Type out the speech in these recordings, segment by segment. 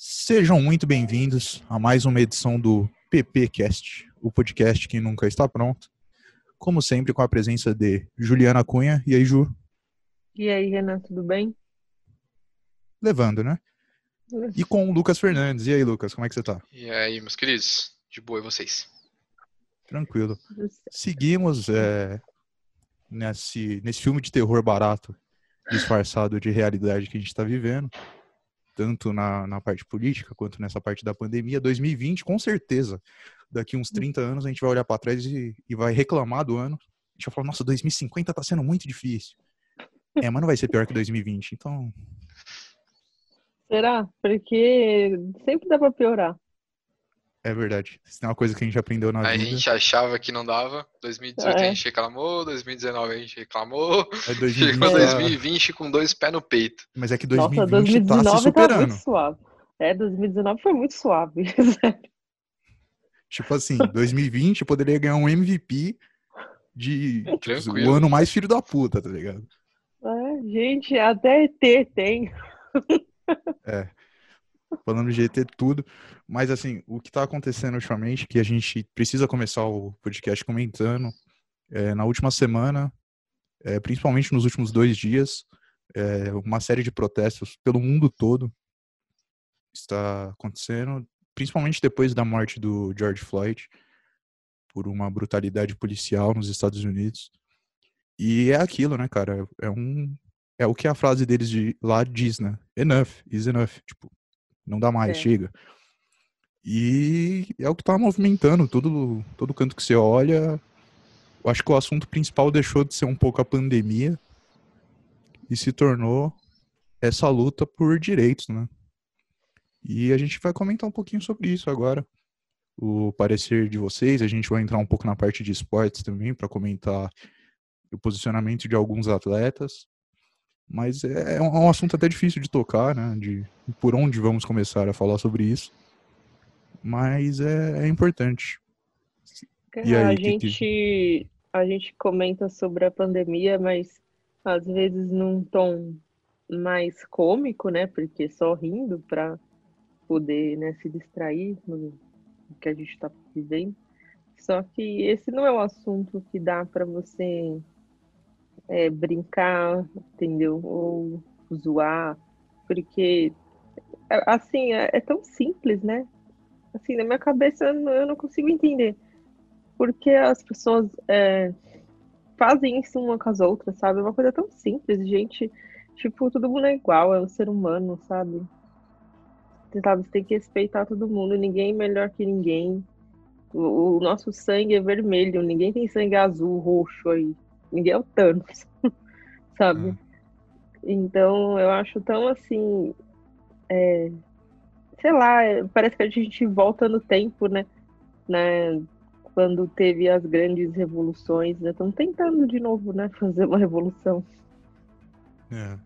Sejam muito bem-vindos a mais uma edição do PPcast, o podcast que nunca está pronto. Como sempre, com a presença de Juliana Cunha. E aí, Ju? E aí, Renan, tudo bem? Levando, né? E com o Lucas Fernandes. E aí, Lucas, como é que você tá? E aí, meus queridos? De boa, e vocês? Tranquilo. Seguimos é, nesse, nesse filme de terror barato, disfarçado de realidade que a gente está vivendo, tanto na, na parte política quanto nessa parte da pandemia. 2020, com certeza, daqui uns 30 anos, a gente vai olhar para trás e, e vai reclamar do ano. A gente vai falar, nossa, 2050 tá sendo muito difícil. É, mas não vai ser pior que 2020, então. Será? Porque sempre dá pra piorar. É verdade. Isso é uma coisa que a gente aprendeu na A vida. gente achava que não dava. 2018 É. a gente reclamou, 2019 a gente reclamou. É Chegou 2020, 2020 com dois pés no peito. Mas é que Nossa, 2020 tá se 2019 tá superando. muito suave. É, 2019 foi muito suave. Tipo assim, 2020 poderia ganhar um MVP de tipo, o ano mais filho da puta, tá ligado? É, gente, até ET tem. Falando de ET tudo. Mas assim, o que tá acontecendo ultimamente, que a gente precisa começar o podcast comentando, é, na última semana, é, principalmente nos últimos dois dias, é, uma série de protestos pelo mundo todo está acontecendo, principalmente depois da morte do George Floyd, por uma brutalidade policial nos Estados Unidos. E é aquilo, né, cara? É um é o que a frase deles de, lá diz, né? Enough, is enough. Tipo, não dá mais, É. chega. E é o que tá movimentando todo, todo canto que você olha. Eu acho que o assunto principal deixou de ser um pouco a pandemia e se tornou essa luta por direitos, né? E a gente vai comentar um pouquinho sobre isso agora. O parecer de vocês, a gente vai entrar um pouco na parte de esportes também para comentar o posicionamento de alguns atletas. Mas é é um assunto até difícil de tocar, né? De por onde vamos começar a falar sobre isso. Mas é, é importante. E aí, a que que- gente a gente comenta sobre a pandemia, mas às vezes num tom mais cômico, né? Porque só rindo para poder, né, se distrair no que a gente está vivendo. Só que esse não é um assunto que dá para você é, brincar, entendeu? Ou zoar, porque é, assim é, é tão simples, né? Assim, na minha cabeça eu não, eu não consigo entender porque as pessoas é, fazem isso uma com as outras, sabe? É uma coisa tão simples, gente. Tipo, todo mundo é igual, é um ser humano, sabe? Você sabe, você tem que respeitar todo mundo, ninguém é melhor que ninguém. O, o nosso sangue é vermelho, ninguém tem sangue azul, roxo aí. Ninguém é o Thanos, sabe? Então, eu acho tão assim. é, sei lá, é, parece que a gente volta no tempo, né? né? Quando teve as grandes revoluções, né? Estão tentando de novo, né? Fazer uma revolução. É.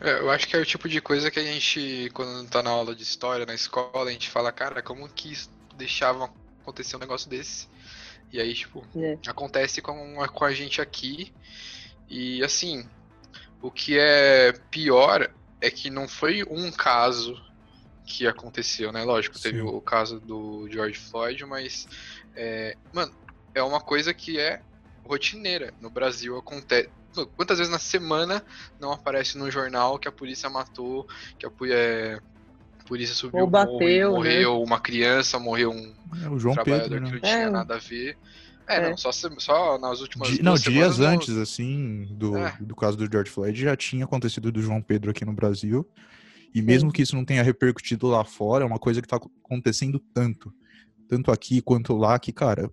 É, Eu acho que é o tipo de coisa que a gente, quando tá na aula de história, na escola, a gente fala, cara, como que isso deixava acontecer um negócio desse? E aí, tipo, É. acontece com, com a gente aqui. E assim, o que é pior é que não foi um caso que aconteceu, né? Lógico, teve Sim. o caso do George Floyd, mas, é, mano, é uma coisa que é rotineira. No Brasil acontece. Quantas vezes na semana não aparece no jornal que a polícia matou, que a, é, a polícia subiu Ou bateu, né? morreu uma criança, morreu um É o João trabalhador Pedro, que né? não tinha É. nada a ver. É, É. não, só, só nas últimas Di- não, semanas dias não- antes, assim, do, É. do caso do George Floyd, já tinha acontecido do João Pedro aqui no Brasil. E mesmo que isso não tenha repercutido lá fora, é uma coisa que tá acontecendo tanto, tanto aqui quanto lá, que, cara,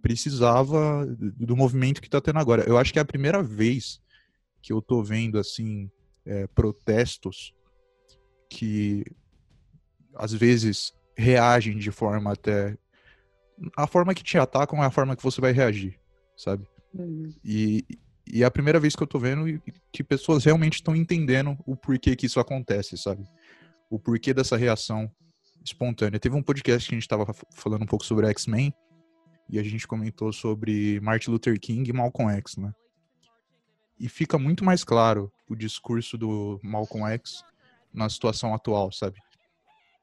precisava do movimento que tá tendo agora. Eu acho que é a primeira vez que eu tô vendo, assim, é, protestos que às vezes reagem de forma até. A forma que te atacam é a forma que você vai reagir, sabe? Uhum. E, e é a primeira vez que eu tô vendo que pessoas realmente estão entendendo o porquê que isso acontece, sabe? O porquê dessa reação espontânea. Teve um podcast que a gente tava falando um pouco sobre X-Men e a gente comentou sobre Martin Luther King e Malcolm X, né? E fica muito mais claro o discurso do Malcolm X na situação atual, sabe?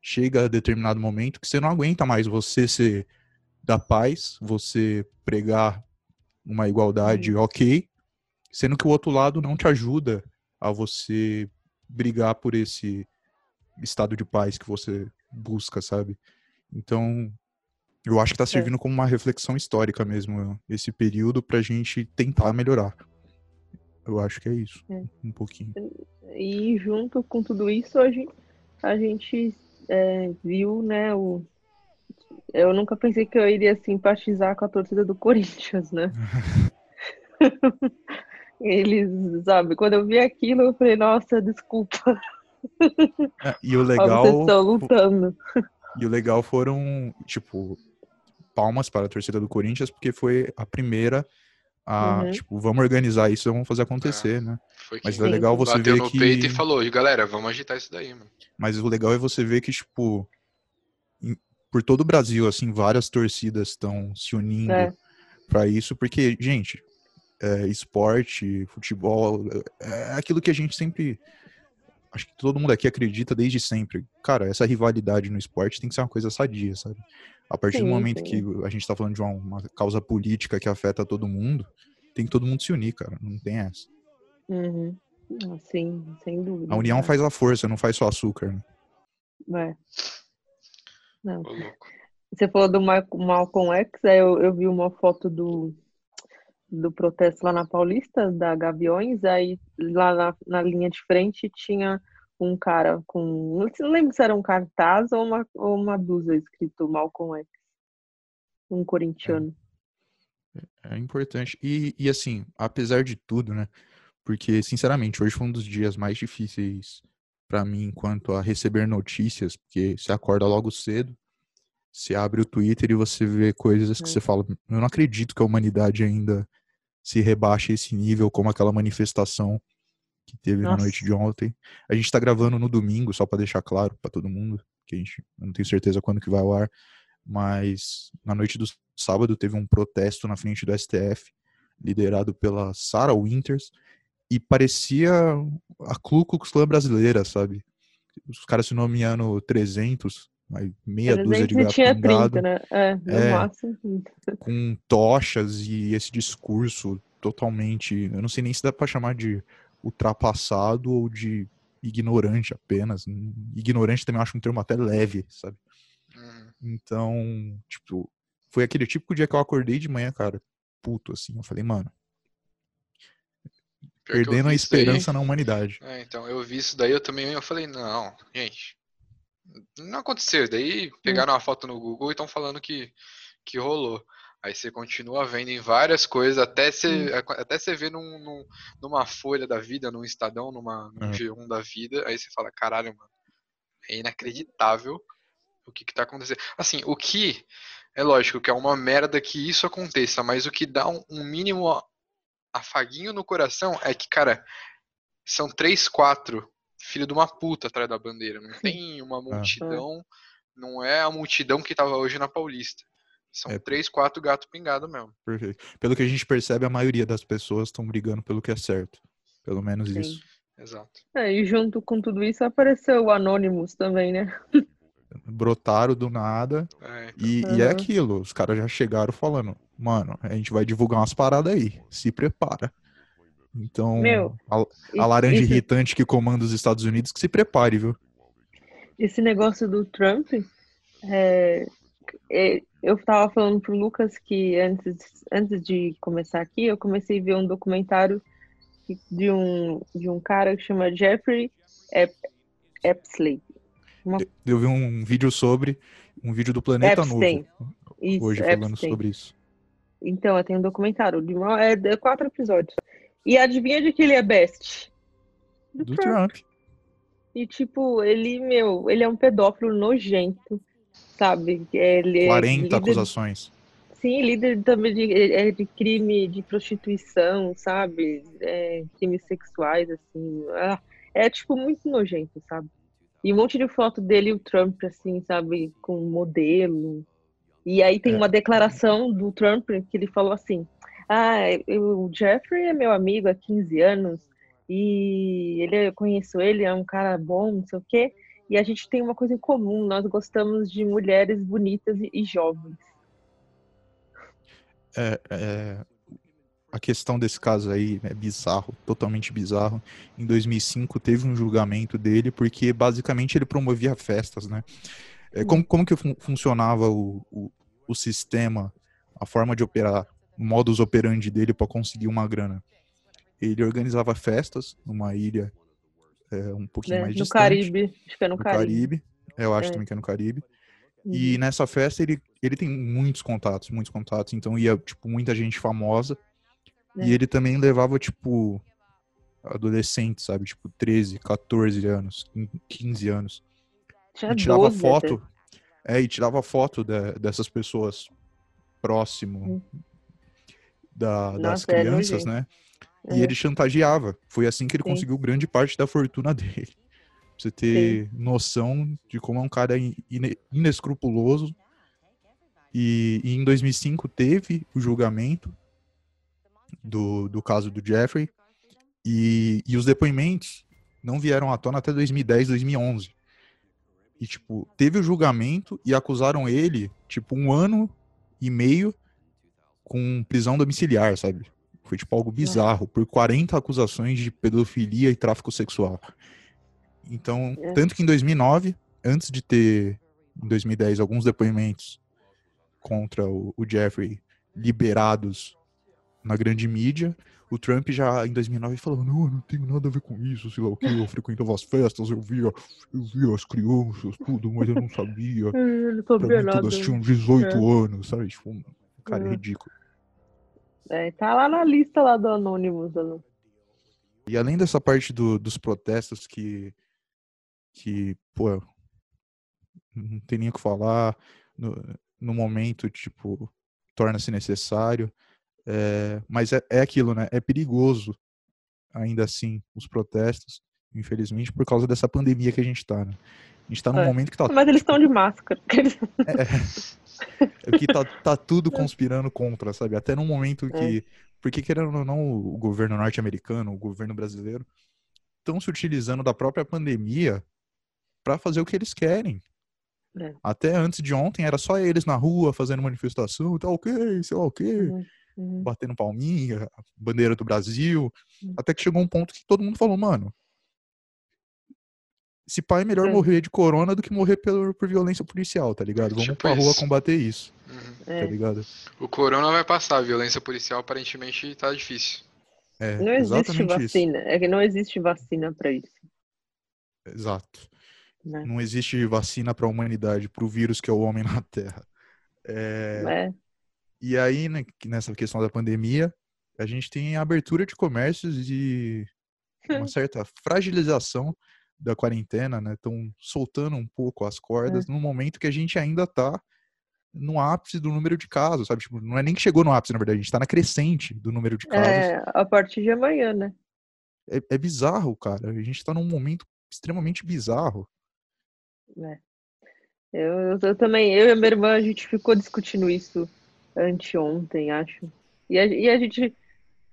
chega a determinado momento que você não aguenta mais você ser da paz, você pregar uma igualdade ok, sendo que o outro lado não te ajuda a você brigar por esse estado de paz que você busca, sabe? Então, eu acho que está é. servindo é. como uma reflexão histórica mesmo, esse período, para a gente tentar melhorar. Eu acho que é isso, é. um pouquinho. E junto com tudo isso, a gente, a gente é, viu, né, o... Eu nunca pensei que eu iria simpatizar com a torcida do Corinthians, né? Eles, sabe, quando eu vi aquilo, eu falei, nossa, desculpa. É, e o legal. Vocês estão lutando. E o legal foram, tipo, palmas para a torcida do Corinthians, porque foi a primeira a, uhum. tipo, vamos organizar isso, vamos fazer acontecer, é, né? Mas é legal você ver no que... peito e falou, e galera, vamos agitar isso daí, mano. Mas o legal é você ver que, tipo, em, por todo o Brasil, assim, várias torcidas estão se unindo é. para isso, porque, gente, é, esporte, futebol, é, é aquilo que a gente sempre acho que todo mundo aqui acredita desde sempre. Cara, essa rivalidade no esporte tem que ser uma coisa sadia, sabe? A partir sim, do momento sim. que a gente tá falando de uma, uma, causa política que afeta todo mundo, tem que todo mundo se unir, cara. Não tem essa. Uhum. Ah, sim, sem dúvida. A união faz a força, não faz só açúcar, né? É. Não. Você falou do Malcolm X, aí eu, eu vi uma foto do, do protesto lá na Paulista, da Gaviões, aí lá na, na linha de frente tinha um cara com. Não lembro se era um cartaz ou uma, ou uma blusa escrito Malcolm X. Um corintiano. É, é importante. E, e assim, apesar de tudo, né? Porque, sinceramente, hoje foi um dos dias mais difíceis para mim quanto a receber notícias, porque você acorda logo cedo, você abre o Twitter e você vê coisas que é. você fala, eu não acredito que a humanidade ainda se rebaixe esse nível, como aquela manifestação que teve Nossa. na noite de ontem. A gente está gravando no domingo, só para deixar claro para todo mundo, que a gente não tenho certeza quando que vai ao ar, mas na noite do sábado teve um protesto na frente do STF, liderado pela Sarah Winters, e parecia a Ku Klux Klan brasileira, sabe? Os caras se nomeando 300, meia dúzia de gato tinha pingado, 30, né? É, no é, máximo. Com tochas e esse discurso totalmente, eu não sei nem se dá para chamar de ultrapassado ou de ignorante apenas. Ignorante também acho um termo até leve, sabe? Uhum. Então, tipo, foi aquele típico dia que eu acordei de manhã, cara, puto, assim. Eu falei, mano, Pior perdendo a esperança daí... na humanidade. É, então, eu vi isso daí, eu também eu falei, não, gente, não aconteceu. Daí pegaram uma foto no Google e estão falando que, que rolou. Aí você continua vendo em várias coisas, até você, até você vê num, num, numa folha da vida, num Estadão, numa, num G1 da vida, aí você fala, caralho, mano, é inacreditável o que, que tá acontecendo. Assim, o que, é lógico que é uma merda que isso aconteça, mas o que dá um, um mínimo afaguinho no coração é que, cara, são três, quatro filho de uma puta atrás da bandeira. Não tem uma multidão, não é a multidão que tava hoje na Paulista. São é. três, quatro gatos pingados mesmo. Perfeito. Pelo que a gente percebe, a maioria das pessoas estão brigando pelo que é certo. Pelo menos Sim. isso. Exato. É, e junto com tudo isso apareceu o Anonymous também, né? Brotaram do nada. É, então. e, uhum. e, é aquilo, os caras já chegaram falando, mano, a gente vai divulgar umas paradas aí, se prepara. Então, Meu, a, a laranja irritante que comanda os Estados Unidos, que se prepare, viu? Esse negócio do Trump, é, é, eu estava falando pro Lucas que antes, antes de começar aqui, eu comecei a ver um documentário de um, de um cara que chama Jeffrey Epstein. Uma... Eu vi um vídeo sobre, um vídeo do Planeta Epstein. Novo, isso, hoje falando Epstein. sobre isso. Então, eu tenho um documentário de uma, é, de quatro episódios. E adivinha de que ele é best? Do, Do Trump. Trump. E, tipo, ele, meu, ele é um pedófilo nojento, sabe? Ele 40 é líder, acusações. Sim, líder também de, é, de crime de prostituição, sabe? É, crimes sexuais, assim. Ah, é, tipo, muito nojento, sabe? E um monte de foto dele e o Trump, assim, sabe? Com modelo. E aí tem é. uma declaração do Trump que ele falou assim: ah, o Jeffrey é meu amigo há 15 anos e ele, eu conheço ele, é um cara bom, não sei o quê. E a gente tem uma coisa em comum, nós gostamos de mulheres bonitas e, e jovens. É, é, a questão desse caso aí é bizarro, totalmente bizarro. Em 2005 teve um julgamento dele porque basicamente ele promovia festas, né? É, como, como que fun funcionava o, o, o, sistema, a forma de operar, modus operandi dele para conseguir uma grana? Ele organizava festas numa ilha é, um pouquinho é, mais no distante. Caribe, acho que é no, no Caribe. Caribe. É, eu acho É. também que é no Caribe. Uhum. E nessa festa ele, ele tem muitos contatos, muitos contatos. Então ia, tipo, muita gente famosa. É. E ele também levava, tipo, adolescentes, sabe? Tipo, 13, 14 anos, 15 anos. Tinha e tirava 12 foto. até. É, e tirava foto de- dessas pessoas próximo da- das. Nossa, é crianças, né? É. E ele chantageava. Foi assim que ele Sim. conseguiu grande parte da fortuna dele. Pra você ter noção de como é um cara in- ine- inescrupuloso. E, e em 2005 teve o julgamento do, do caso do Jeffrey. E, e os depoimentos não vieram à tona até 2010, 2011. E, tipo, teve o julgamento e acusaram ele, tipo, um ano e meio com prisão domiciliar, sabe? Foi, tipo, algo bizarro, por 40 acusações de pedofilia e tráfico sexual. Então, É. tanto que em 2009, antes de ter, em 2010, alguns depoimentos contra o, o Jeffrey liberados na grande mídia, o Trump já, em 2009, falou, não, eu não tenho nada a ver com isso, sei lá o que, eu frequentava as festas, eu via, eu via as crianças, tudo, mas eu não sabia. Hum, Não sabia mim, nada. todas tinham 18 anos, sabe? Tipo, cara, é É. ridículo. É, tá lá na lista lá do Anonymous. E além dessa parte do- dos protestos que, que, pô, não tem nem o que falar, no, no momento, tipo, torna-se necessário. É, mas é, é aquilo, né? É perigoso, ainda assim, os protestos, infelizmente, por causa dessa pandemia que a gente tá, né? A gente tá num É. momento que tá, Mas eles estão de máscara. é que tá, tá tudo conspirando contra, sabe? Até num momento que. Porque, querendo ou não, o governo norte-americano, o governo brasileiro, estão se utilizando da própria pandemia para fazer o que eles querem. É. Até antes de ontem era só eles na rua fazendo manifestação, tá ok, sei lá o quê, Uhum, uhum. batendo palminha, bandeira do Brasil. Hum. Até que chegou um ponto que todo mundo falou, mano. Se pai é melhor É. morrer de corona do que morrer por, por violência policial, tá ligado? Vamos Tipo pra rua isso. combater isso, Uhum. tá É. ligado? O corona vai passar, a violência policial aparentemente tá difícil. É, Não existe exatamente isso. vacina. É que não existe vacina pra isso. Exato. Né? Não existe vacina para a humanidade, para o vírus que é o homem na Terra. É, É. E aí, né, nessa questão da pandemia, a gente tem a abertura de comércios e uma certa fragilização da quarentena, né? Estão soltando um pouco as cordas no momento que a gente ainda está no ápice do número de casos, sabe? Tipo, não é nem que chegou no ápice, na verdade, a gente está na crescente do número de casos. É, a partir de amanhã, né? É, é bizarro, cara. A gente está num momento extremamente bizarro. Eu, eu, eu também, eu e a minha irmã, a gente ficou discutindo isso anteontem, acho. E a, e a gente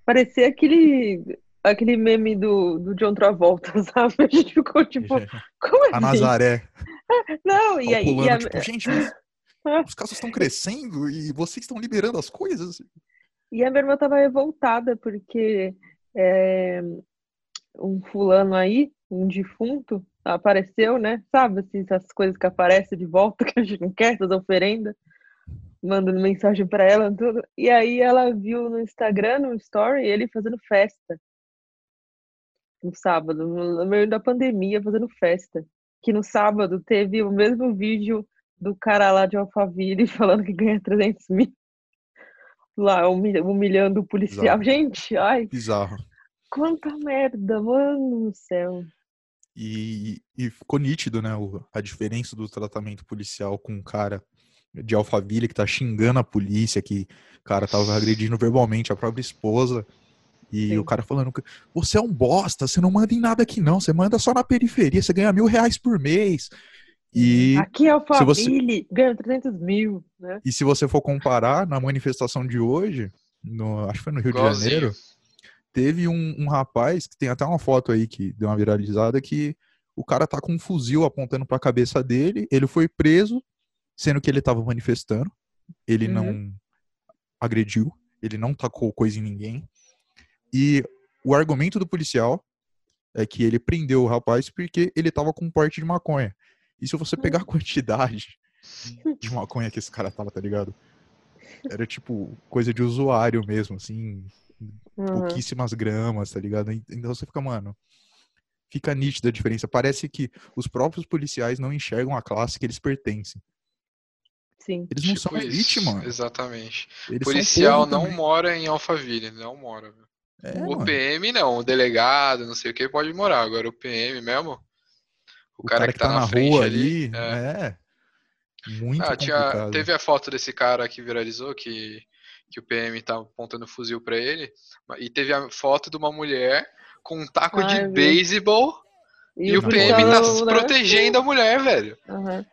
parecia aquele, aquele meme do, do John Travolta, sabe? A gente ficou tipo, como a assim? Nazaré Não, e aí. E a, tipo, gente, os casos estão crescendo e vocês estão liberando as coisas. e a minha irmã tava revoltada porque é, um fulano aí, um defunto, apareceu, né? Sabe, assim, essas coisas que aparecem de volta que a gente não quer, essas oferendas, mandando mensagem pra ela, tudo. E aí ela viu no Instagram, no story, ele fazendo festa. No sábado, no meio da pandemia, fazendo festa. Que no sábado teve o mesmo vídeo do cara lá de Alphaville falando que ganha 300 mil. Lá, humilha- humilhando o policial. Bizarro. Gente, ai, Bizarro. quanta merda, mano do céu. E, e ficou nítido, né, a diferença do tratamento policial com um cara de Alphaville que tá xingando a polícia, que o cara tava agredindo verbalmente a própria esposa. E Sim. o cara falando, que você é um bosta, você não manda em nada aqui não, você manda só na periferia, você ganha mil reais por mês. E, Aqui é se você- Alphaville, ganha 300 mil, né? e se você for comparar, na manifestação de hoje, no, acho que foi no Rio de. Janeiro, teve um, um rapaz, que tem até uma foto aí que deu uma viralizada, que o cara tá com um fuzil apontando pra cabeça dele, ele foi preso, sendo que ele tava manifestando, ele Uhum. não agrediu, ele não tacou coisa em ninguém. E o argumento do policial é que ele prendeu o rapaz porque ele tava com porte de maconha. E se você pegar a quantidade de maconha que esse cara tava, tá ligado? Era tipo coisa de usuário mesmo, assim, Uhum. pouquíssimas gramas, tá ligado? Então você fica, mano, fica nítida a diferença. Parece que os próprios policiais não enxergam a classe que eles pertencem. Sim. Eles não Tipo são elite, isso, mano. Exatamente. Eles Policial não também. mora em Alphaville, não mora. velho. É, o mano. PM não, o delegado, não sei o que, pode morar. Agora o PM mesmo, o, cara, que tá, na, frente rua ali. ali, é. é. Muito Ah, tinha, teve a foto desse cara que viralizou, que, que o PM tá apontando fuzil pra ele. E teve a foto de uma mulher com um taco Ah, de beisebol e, o Não PM tá né? protegendo a mulher, velho. Aham.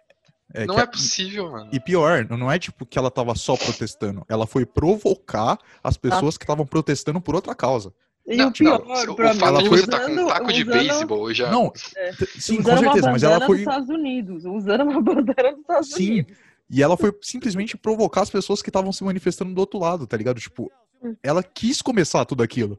É não que é possível, mano. E pior, não é tipo que ela tava só protestando. Ela foi provocar as pessoas que estavam protestando por outra causa. E Não, o pior, não, pra o mim, de foi você estar com um usando- taco de usando- beisebol já. Não, É. sim, com usando certeza, uma mas ela foi. dos Estados Unidos, usando uma bandeira dos Estados Sim, Unidos. E ela foi simplesmente provocar as pessoas que estavam se manifestando do outro lado, tá ligado? Tipo, Hum. ela quis começar tudo aquilo.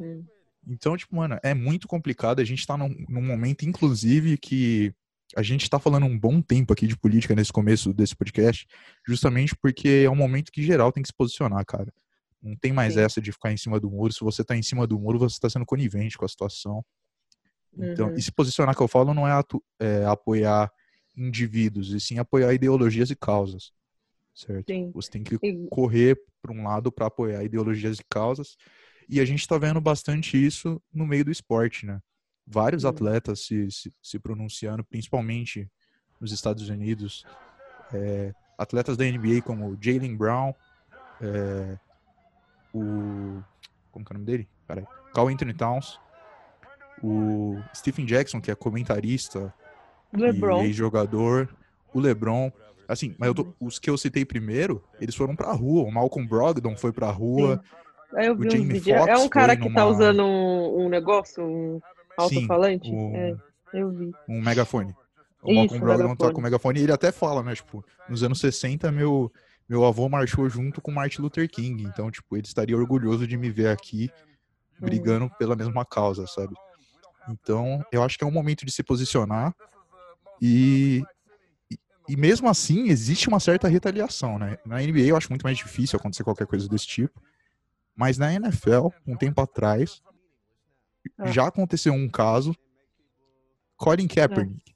Hum. Então, tipo, mano, é muito complicado. A gente tá num, num momento, inclusive, que a gente tá falando um bom tempo aqui de política nesse começo desse podcast, justamente porque é um momento que geral tem que se posicionar, cara. Não tem mais Sim. essa de ficar em cima do muro. Se você tá em cima do muro, você tá sendo conivente com a situação. Então, Uhum. e se posicionar que eu falo não é, atu- é apoiar indivíduos, e sim apoiar ideologias e causas. Certo? Sim. Você tem que E- correr para um lado para apoiar ideologias e causas. E a gente está vendo bastante isso no meio do esporte, né? Vários Hum. atletas se, se, se pronunciando, principalmente nos Estados Unidos. É, atletas da NBA como Jalen Brown, é, o. Como que é o nome dele? Peraí. Carl Anthony Towns, o Stephen Jackson, que é comentarista LeBron. e ex-jogador, o LeBron. Assim, mas tô- os que eu citei primeiro, eles foram pra rua. O Malcolm Brogdon foi pra rua. Eu vi o Jamie vídeo. Foxx é um cara que tá numa- usando um, um negócio, um alto-falante? o- É, eu vi. um megafone. O Isso, Malcolm Brogdon tá megafone. com megafone e ele até fala, né? Tipo, nos anos 60, meu, meu avô marchou junto com Martin Luther King. Então, tipo, ele estaria orgulhoso de me ver aqui Uhum. brigando pela mesma causa, sabe? Então, eu acho que é um momento de se posicionar e, e, e mesmo assim existe uma certa retaliação, né? Na NBA eu acho muito mais difícil acontecer qualquer coisa desse tipo, mas na NFL, um tempo atrás, Ah. já aconteceu um caso, Colin Kaepernick,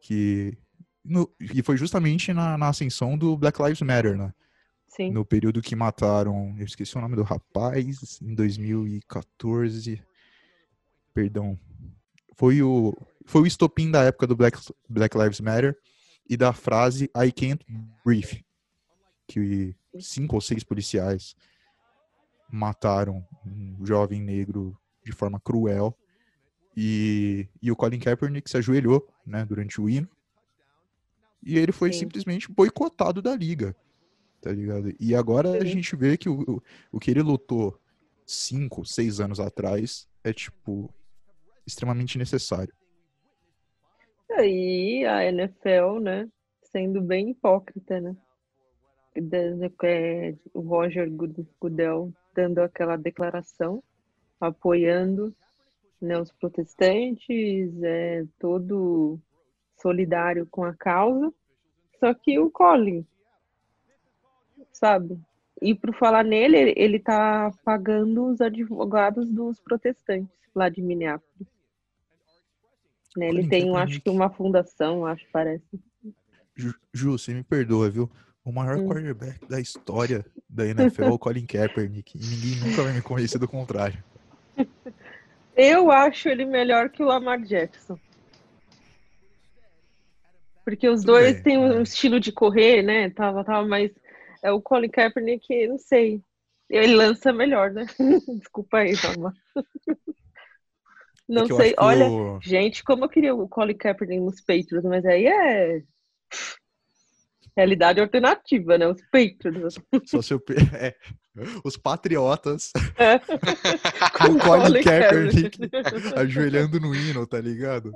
que no, e foi justamente na, na ascensão do Black Lives Matter, né? Sim. no período que mataram, eu esqueci o nome do rapaz, em 2014. Perdão. Foi o foi o estopim da época do Black, Black Lives Matter e da frase I can't breathe, que cinco ou seis policiais mataram um jovem negro de forma cruel e, e o Colin Kaepernick se ajoelhou, né, durante o hino e ele foi Sim. simplesmente boicotado da liga tá ligado? E agora a Sim. gente vê que o, o, que ele lutou cinco, seis anos atrás é, tipo, extremamente necessário. Aí a NFL, né, sendo bem hipócrita, né? É, o Roger Good- Goodell dando aquela declaração, apoiando né, os protestantes, é, todo solidário com a causa, só que o Colin, sabe? E por falar nele, ele, ele tá pagando os advogados dos protestantes lá de Minneapolis. Né, ele tem, eu acho que uma fundação, acho, parece. Ju, Ju, você me perdoa, viu? O maior Hum. quarterback da história da NFL é o Colin Kaepernick. E ninguém nunca vai me convencer do contrário. Eu acho ele melhor que o Lamar Jackson. Porque os Tudo dois bem, têm um é. estilo de correr, né? Tava, tava mais. É o Colin Kaepernick, não sei. Ele lança melhor, né? Desculpa aí, Lamar. Não É que eu sei. Olha, o- gente, como eu queria o Colin Kaepernick nos Patriots, mas aí é. Realidade alternativa, né? Os Patriots. Só se eu pe- é, os patriotas É. com o Colin Kaepernick ajoelhando no hino, tá ligado?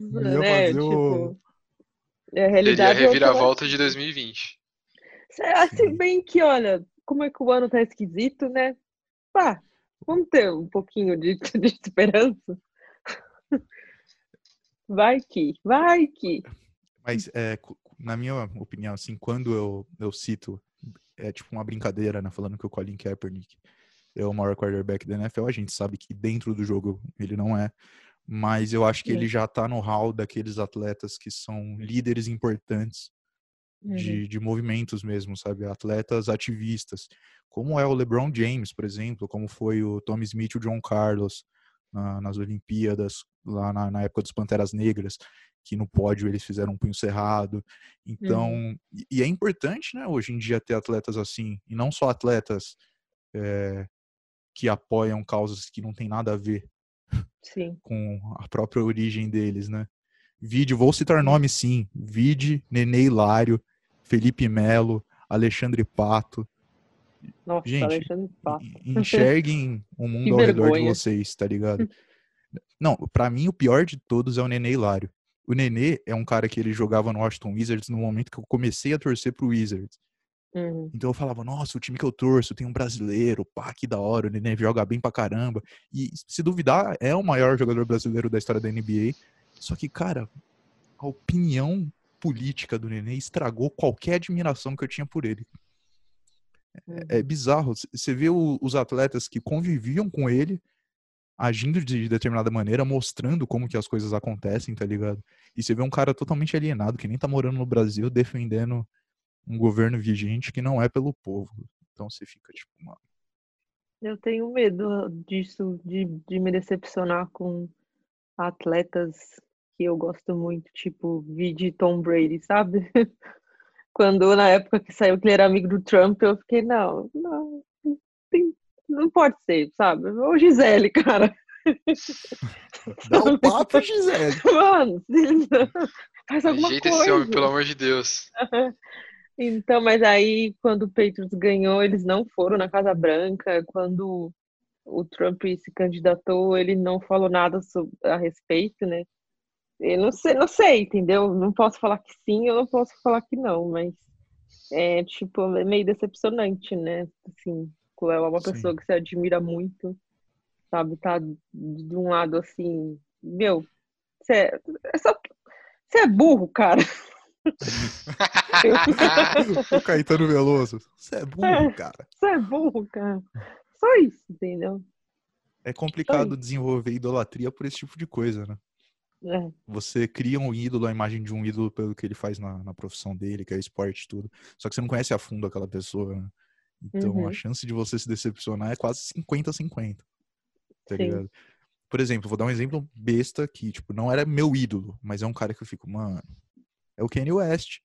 Ia né? fazer o- Tipo, é, a a realidade é outra. reviravolta de 2020. É, Se Sim. bem que, olha, como é que o ano tá esquisito, né? Pá, vamos ter um pouquinho de, de esperança. Vai que, vai que. Mas, é, na minha opinião, assim, quando eu, eu cito, é tipo uma brincadeira, né? Falando que o Colin Kaepernick é o maior quarterback da NFL, a gente sabe que dentro do jogo ele não é. Mas eu acho que ele Sim. já tá no hall daqueles atletas que são líderes importantes Uhum. de, de movimentos mesmo, sabe? Atletas ativistas. Como é o LeBron James, por exemplo, como foi o Tom Smith o John Carlos na- nas Olimpíadas, lá na, na época dos Panteras Negras, que no pódio eles fizeram um punho cerrado. Então, e- e é importante, né, hoje em dia ter atletas assim, e não só atletas é, que apoiam causas que não tem nada a ver Sim. com a própria origem deles, né? Vide, vou citar nomes sim. Vide, Nenê Hilário, Felipe Melo, Alexandre Pato. Nossa, Gente, Alexandre Pato. En- Enxerguem o mundo Que ao redor de vocês, tá ligado? Não, pra mim o pior de todos é o Nenê Hilário. O Nenê é um cara que ele jogava no Washington Wizards no momento que eu comecei a torcer pro Wizards. Uhum. Então eu falava, nossa, o time que eu torço tem um brasileiro, pá, que da hora, o Nenê joga bem pra caramba. E se duvidar, é o maior jogador brasileiro da história da NBA. Só que, cara, a opinião política do Nenê estragou qualquer admiração que eu tinha por ele. É bizarro. C- Você vê o- os atletas que conviviam com ele agindo de determinada maneira, mostrando como que as coisas acontecem, tá ligado? E você vê um cara totalmente alienado, que nem tá morando no Brasil, defendendo um governo vigente que não é pelo povo. Então você fica tipo, mano, Eu tenho medo disso, de, de me decepcionar com atletas que eu gosto muito, tipo, de Tom Brady, sabe? Quando na época que saiu que ele era amigo do Trump, eu fiquei, não, não, não tem- não pode ser, sabe? Ô Gisele, cara, dá um papo, Gisele. mano, faz alguma Ajeita coisa. esse homem, pelo amor de Deus. Então, mas aí, quando o Patriots ganhou, eles não foram na Casa Branca. Quando o Trump se candidatou, ele não falou nada sobre, a respeito, né? Eu não sei, não sei, entendeu? Não posso falar que sim, eu não posso falar que não, mas é tipo é meio decepcionante, né? Assim, quando é uma Sim. pessoa que você admira muito, sabe? Tá de um lado assim, meu, você é, é só, você é burro, cara. o Caetano Veloso. Você é burro, cara. Você é burro, cara. Só isso, entendeu? É complicado desenvolver idolatria por esse tipo de coisa, né? É, Você cria um ídolo, a imagem de um ídolo pelo que ele faz na, na profissão dele, que é esporte e tudo. Só que você não conhece a fundo aquela pessoa, né? Então Uhum. a chance de você se decepcionar é quase 50-50. Tá Sim. ligado? Por exemplo, vou dar um exemplo besta que, tipo, não era meu ídolo, mas é um cara que eu fico, mano. É o Kanye West.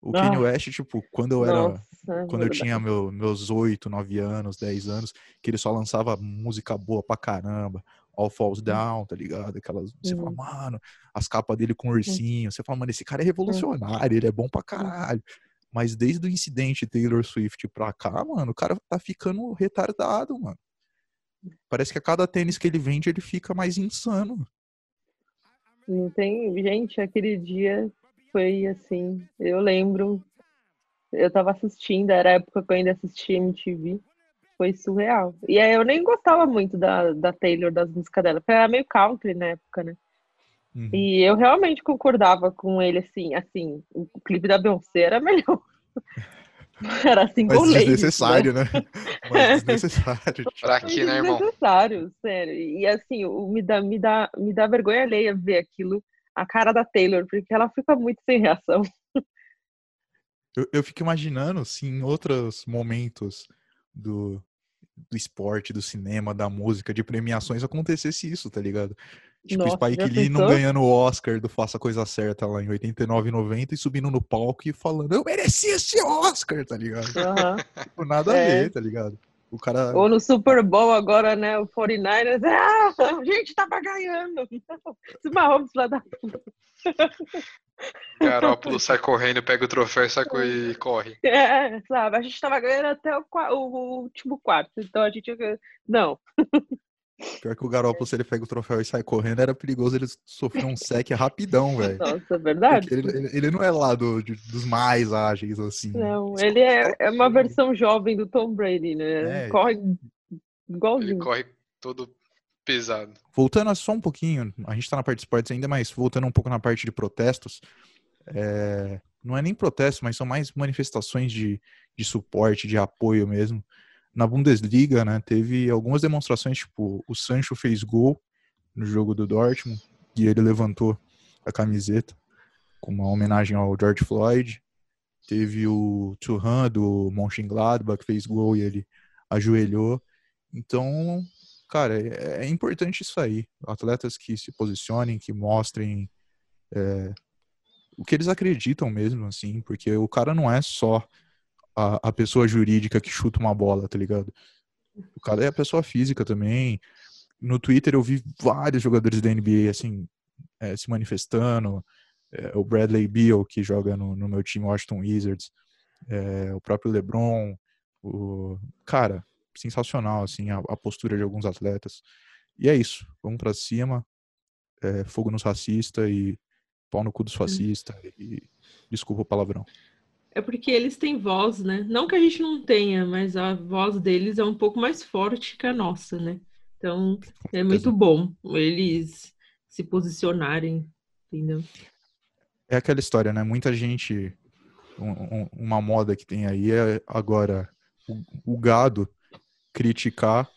O Kanye Ah. West, tipo, quando eu era. nossa, é Quando eu tinha meu- meus 8, 9 anos, 10 anos, que ele só lançava música boa pra caramba. All Falls Down, tá ligado? Aquelas. Você fala, Uhum. mano, as capas dele com ursinho. Você fala, mano, esse cara é revolucionário, ele é bom pra caralho. Mas desde o incidente Taylor Swift pra cá, mano, o cara tá ficando retardado, mano. Parece que a cada tênis que ele vende, ele fica mais insano. Não tem, gente, aquele dia foi assim, eu lembro, eu tava assistindo, era a época que eu ainda assistia MTV, foi surreal. E aí eu nem gostava muito da, da Taylor, das músicas dela, porque era meio country na época, né? Uhum. E eu realmente concordava com ele, assim, assim, o clipe da Beyoncé era melhor. Era assim Mas com Ladies, né? desnecessário, né? Mas desnecessário. Pra quê, né, irmão? Desnecessário, sério. E assim, o- me dá, me, dá, me dá vergonha alheia ver aquilo, a cara da Taylor, porque ela fica muito sem reação. Eu, eu fico imaginando se em outros momentos do, do esporte, do cinema, da música, de premiações acontecesse isso, tá ligado? Tipo, Nossa, Spike Lee não ganhando o Oscar do Faça a Coisa Certa lá em 89 e 90 e subindo no palco e falando, eu mereci esse Oscar, tá ligado? Aham. Tipo, nada a É. ver, tá ligado? O cara. Ou no Super Bowl agora, né? O 49ers, ah, a gente tava ganhando. Esse Mahomes lá da puta. Garópolo sai correndo, pega o troféu sai co- e corre. É, sabe? A gente tava ganhando até o, o- o último quarto. Então a gente. Não. Pior que o Garoppolo, se ele pega o troféu e sai correndo, era perigoso ele sofrer um sec rapidão, velho. Nossa, é verdade. Ele, ele, ele, não é lá do, de, dos mais ágeis, assim. Não, ele é, é uma versão jovem do Tom Brady, né? É. Corre igualzinho. Ele corre todo pesado. Voltando só um pouquinho, a gente tá na parte de esportes ainda, mas voltando um pouco na parte de protestos, é, não é nem protesto, mas são mais manifestações de, de suporte, de apoio mesmo na Bundesliga, né, teve algumas demonstrações, tipo, o Sancho fez gol no jogo do Dortmund e ele levantou a camiseta com uma homenagem ao George Floyd. Teve o Thuram do Mönchengladbach que fez gol e ele ajoelhou. Então, cara, é, é importante isso aí. Atletas que se posicionem, que mostrem é, o que eles acreditam mesmo, assim, porque o cara não é só a, a pessoa jurídica que chuta uma bola, tá ligado? O cara é a pessoa física também. No Twitter eu vi vários jogadores da NBA, assim, é, se manifestando. É, o Bradley Beal, que joga no, no meu time Washington Wizards. É, o próprio LeBron. O... Cara, sensacional, assim, a, a, postura de alguns atletas. E é isso. Vamos para cima. É, fogo nos racistas e pau no cu dos fascistas. E desculpa o palavrão. É porque eles têm voz, né? Não que a gente não tenha, mas a voz deles é um pouco mais forte que a nossa, né? Então, é muito bom eles se posicionarem, entendeu? É aquela história, né? Muita gente. Um, um, uma moda que tem aí é agora o, o gado criticar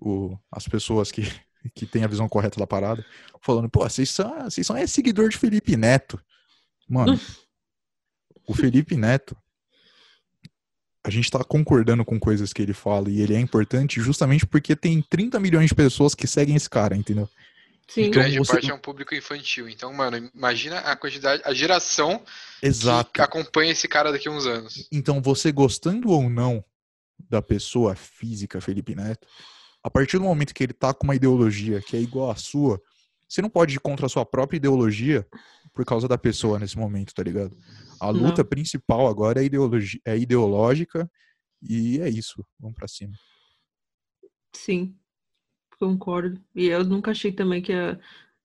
o, as pessoas que, que têm a visão correta da parada, falando, pô, vocês são, vocês são é seguidor de Felipe Neto. Mano, o Felipe Neto, a gente está concordando com coisas que ele fala e ele é importante justamente porque tem 30 milhões de pessoas que seguem esse cara, entendeu? Sim. Então, grande você... parte é um público infantil. Então, mano, imagina a quantidade, a geração Exato. que acompanha esse cara daqui a uns anos. Então, você gostando ou não da pessoa física Felipe Neto, a partir do momento que ele tá com uma ideologia que é igual à sua, você não pode ir contra a sua própria ideologia por causa da pessoa nesse momento, tá ligado? A luta não. principal agora é, ideologia, é ideológica e é isso. Vamos para cima. Sim, concordo. E eu nunca achei também que a,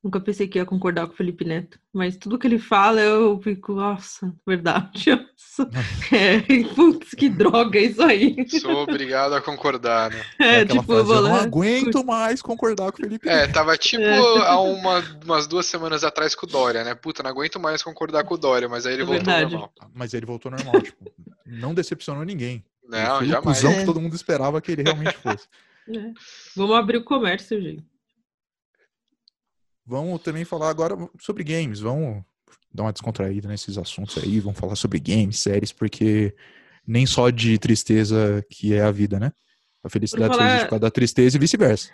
Nunca pensei que ia concordar com o Felipe Neto, mas tudo que ele fala eu fico, nossa, verdade. é, putz, que droga isso aí. Sou obrigado a concordar, né? É, é tipo, frase, eu não aguento mais concordar com o Felipe é, Neto. É, tava tipo é. há uma, umas duas semanas atrás com o Dória, né? Puta, não aguento mais concordar com o Dória, mas aí ele é voltou verdade. normal. Mas ele voltou normal, tipo, não decepcionou ninguém. Não, ele jamais. O cuzão que todo mundo esperava que ele realmente fosse. É. Vamos abrir o comércio, gente. Vamos também falar agora sobre games. Vamos dar uma descontraída nesses assuntos aí. Vamos falar sobre games, séries, porque nem só de tristeza que é a vida, né? A felicidade falar... existe por causa da tristeza e vice-versa.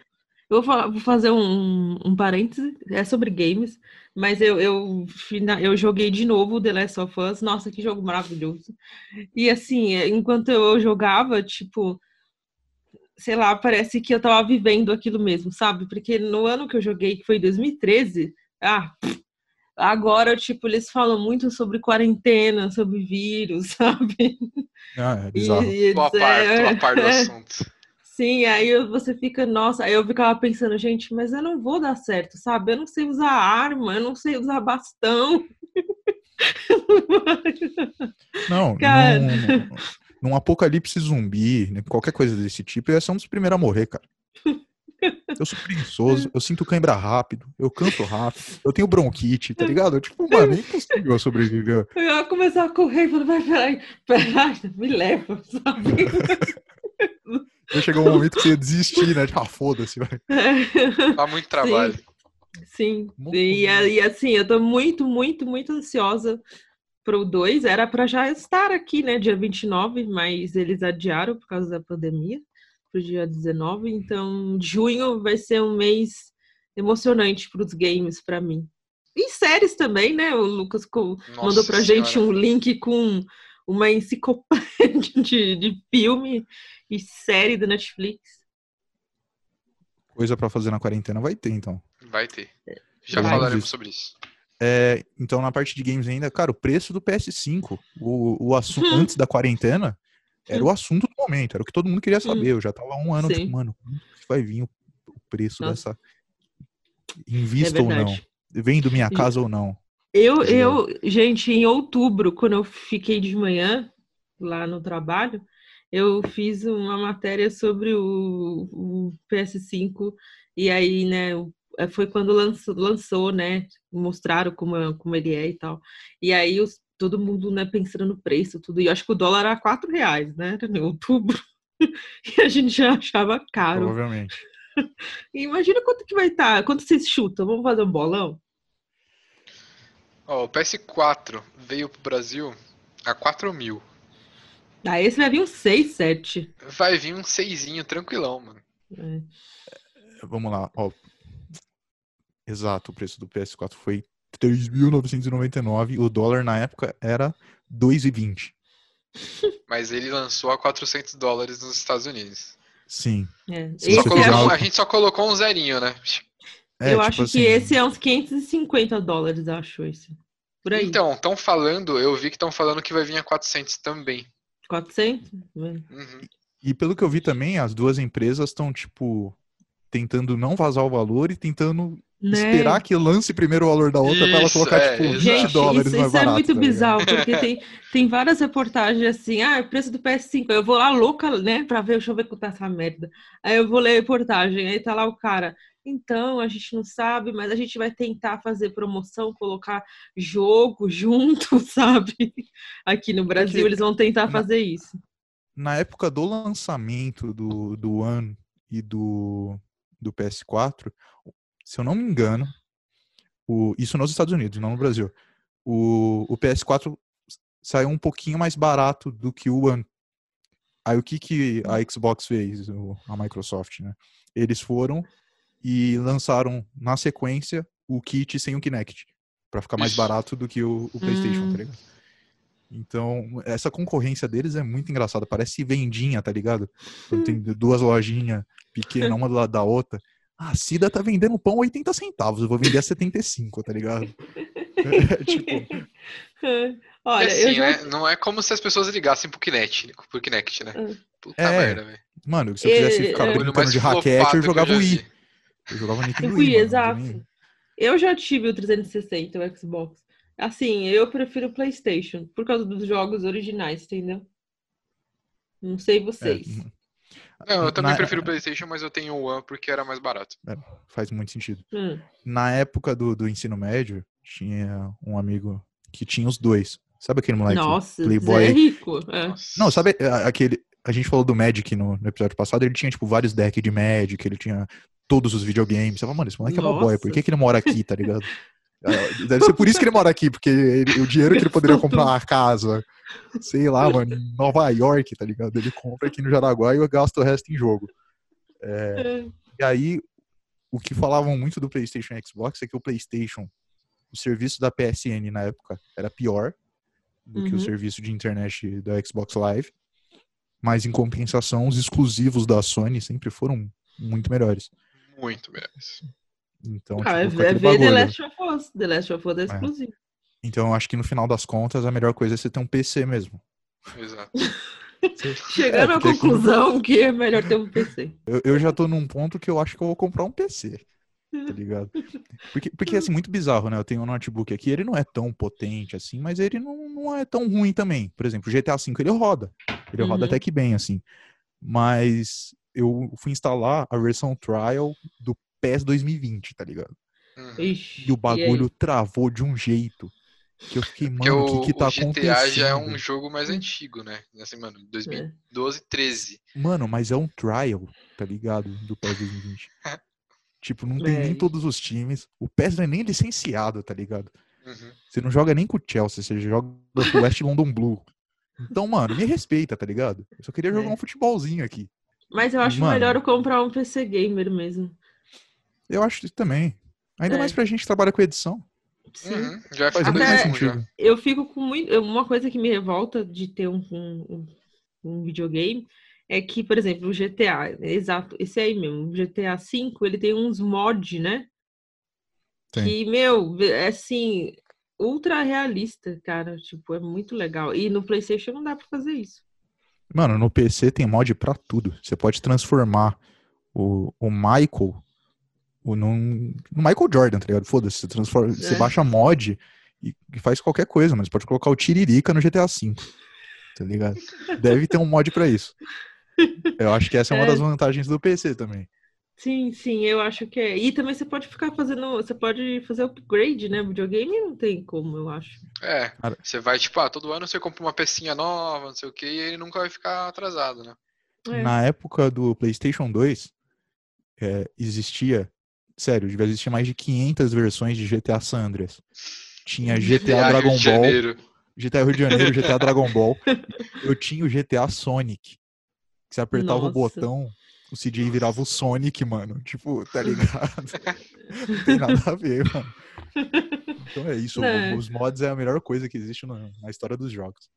Eu vou, falar, vou fazer um, um parêntese, é sobre games, mas eu, eu, eu joguei de novo The Last of Us. Nossa, que jogo maravilhoso. E assim, enquanto eu jogava, tipo, sei lá, parece que eu tava vivendo aquilo mesmo, sabe? Porque no ano que eu joguei, que foi 2013, ah, agora, tipo, eles falam muito sobre quarentena, sobre vírus, sabe? Ah, é bizarro. E, e, tô a par, é, tô a par do é, assunto. Sim, aí você fica, nossa, aí eu ficava pensando, gente, mas eu não vou dar certo, sabe? Eu não sei usar arma, eu não sei usar bastão. Não, Cara... não, num apocalipse zumbi, né, qualquer coisa desse tipo, eu ia ser um dos primeiros a morrer, cara. Eu sou preguiçoso, eu sinto cãibra rápido, eu canto rápido, eu tenho bronquite, tá ligado? Eu, tipo, mano, é impossível sobreviver. Eu ia começar a correr e falar, vai, peraí, peraí, me leva, sabe? Vai chegar um momento que você ia desistir, né? Tipo, ah, foda-se, vai. Dá muito trabalho. Sim, Sim. E, e assim, eu tô muito, muito, muito ansiosa pro 2 era para já estar aqui, né, dia 29, mas eles adiaram por causa da pandemia pro dia 19, então junho vai ser um mês emocionante para os games para mim. E séries também, né? O Lucas Nossa mandou pra senhora. gente um link com uma enciclopédia de, de filme e série da Netflix. Coisa para fazer na quarentena vai ter, então. Vai ter. Já vai. falaremos sobre isso. É, então, na parte de games ainda, cara, o preço do PS5, o, o assunto hum. antes da quarentena, era o assunto do momento, era o que todo mundo queria saber. Eu já tava um ano, tipo, mano, vai vir o preço Nossa. dessa. Invista É ou não. Vendo minha casa ou não. Eu, eu, gente, em outubro, quando eu fiquei de manhã lá no trabalho, eu fiz uma matéria sobre o, o PS5 e aí, né, o- foi quando lançou, lançou, né, mostraram como, como ele é e tal. E aí os- todo mundo, né, pensando no preço, tudo. E eu acho que o dólar era quatro reais, né, era em outubro. E a gente já achava caro. Provavelmente. E imagina quanto que vai estar, quanto vocês chutam? Vamos fazer um bolão? Ó, o PS4 veio pro Brasil a 4 mil. Ah, esse vai vir um 6, 7. Vai vir um seisinho tranquilão, mano. É. Vamos lá, ó. Exato, o preço do PS4 foi 3.999. O dólar na época era 2,20. Mas ele lançou a 400 dólares nos Estados Unidos. Sim. É. Colocou- algo- A gente só colocou um zerinho, né? É, eu tipo acho assim, que esse é uns 550 dólares, acho esse. Por aí. Então, estão falando, eu vi que estão falando que vai vir a 400 também. 400? Uhum. E pelo que eu vi também, as duas empresas estão, tipo, tentando não vazar o valor e tentando Né? esperar que lance primeiro o valor da outra pra ela Isso, colocar, é, tipo, 20 exato. Gente, dólares isso, mais isso é barato. muito tá ligado? bizarro, porque tem, tem várias reportagens assim, ah, o preço do PS5, eu vou lá louca, né, pra ver, deixa eu ver quanto tá essa merda. Aí eu vou ler a reportagem, aí tá lá o cara, então, a gente não sabe, mas a gente vai tentar fazer promoção, colocar jogo junto, sabe? Aqui no Brasil Porque eles vão tentar na- fazer isso. Na época do lançamento do, do One e do, do PS4, se eu não me engano, o, isso nos Estados Unidos, não no Brasil, o, o PS4 saiu um pouquinho mais barato do que o One. Aí o que, que a Xbox fez, a Microsoft, né? Eles foram e lançaram na sequência o kit sem o Kinect, Pra ficar mais barato do que o, o PlayStation, Hum. tá ligado? Então, essa concorrência deles é muito engraçada. Parece vendinha, tá ligado? Quando tem duas lojinhas pequenas, uma do lado da outra. Ah, a Cida tá vendendo pão 80 centavos, eu vou vender a 75, tá ligado? É, tipo, Olha, e assim, eu já... né? Não é como se as pessoas ligassem pro Kinect, pro Kinect, né? Hum. Puta É. merda, velho. mano, se eu quisesse É, ficar é. Brincando de raquete, eu jogava o Wii. Eu jogava Nintendo Wii, mano, exato. Eu já tive o 360, o Xbox. Assim, eu prefiro o PlayStation, por causa dos jogos originais, entendeu? Não sei É, vocês. Não, eu também Na- prefiro o PlayStation, mas eu tenho o One porque era mais barato. faz muito sentido. Hum. Na época do, do ensino médio, tinha um amigo que tinha os dois. Sabe aquele moleque? Nossa, Playboy. Zé Rico. É. Nossa. Não, sabe aquele. A gente falou do Magic no, no episódio passado, ele tinha, tipo, vários decks de Magic, ele tinha todos os videogames. Você fala, mano, esse moleque é uma boy, por Nossa. que, que ele mora aqui, tá ligado? É, Deve ser por isso que ele mora aqui, porque ele- o dinheiro que ele poderia comprar uma casa, sei lá, mano, em Nova York, tá ligado? Ele compra aqui no Jaraguá e eu gasto o resto em jogo. É. E aí, o que falavam muito do PlayStation e Xbox é que o PlayStation, o serviço da PSN na época era pior do que o Uhum. serviço de internet da Xbox Live. Mas em compensação, os exclusivos da Sony sempre foram muito melhores. Muito melhores. Então, Ah, é, tipo, é aquele ver The. Last of Us. The Last of Us é exclusivo. Então, eu acho que no final das contas, a melhor coisa é você ter um PC mesmo. Exato. Chegando É, à conclusão que é melhor ter um PC. Eu, eu já tô num ponto que eu acho que eu vou comprar um PC. Tá ligado? Porque, porque assim, muito bizarro, né? Eu tenho um notebook aqui, ele não é tão potente assim, mas ele não, não é tão ruim também. Por exemplo, o GTA V ele roda. Ele roda Uhum. até que bem, assim. Mas eu fui instalar a versão trial do PES 2020, tá ligado? Uhum. E o bagulho travou de um jeito que eu fiquei, mano, o, que que tá o GTA acontecendo? já é um jogo mais antigo, né? Assim, mano, 2012, 13. Mano, mas é um trial, tá ligado? Do PES 2020. tipo, não tem É. nem todos os times. O PES não é nem licenciado, tá ligado? Uhum. Você não joga nem com o Chelsea, você joga com o West London Blue. Então, mano, me respeita, tá ligado? Eu só queria jogar É. um futebolzinho aqui. Mas eu acho Mano. melhor eu comprar um PC gamer mesmo. Eu acho isso também. Ainda É. mais pra gente que trabalha com edição. Sim. Uhum. Já Faz muito sentido. Eu fico com muito. Uma coisa que me revolta de ter um, um, um videogame é que, por exemplo, o GTA, exato, esse aí mesmo, o GTA V, ele tem uns mods, né? Tem. Que, meu, é assim, ultra realista, cara. Tipo, é muito legal. E no PlayStation não dá pra fazer isso. Mano, no PC tem mod pra tudo. Você pode transformar o, o Michael O, no, no Michael Jordan, tá ligado? Foda-se, você, transforma, você É. baixa mod e, e faz qualquer coisa, mas pode colocar o Tiririca no GTA V. Tá ligado? Deve ter um mod pra isso. Eu acho que essa é uma É. das vantagens do PC também. Sim, sim, eu acho que é. E também você pode ficar fazendo. Você pode fazer upgrade, né? Videogame não tem como, eu acho. É, você vai, tipo, ah, todo ano você compra uma pecinha nova, não sei o que, e ele nunca vai ficar atrasado, né? É. Na época do PlayStation 2, é, existia, sério, devia existir mais de 500 versões de GTA San Andreas. Tinha GTA Rio Dragon de Ball, Janeiro. GTA Rio de Janeiro, GTA Dragon Ball. Eu tinha o GTA Sonic. Que você apertava o Nossa. botão, o CJ virava o Sonic, mano. Tipo, tá ligado? Não tem nada a ver, mano. Então é isso. É. Os mods é a melhor coisa que existe na, na história dos jogos.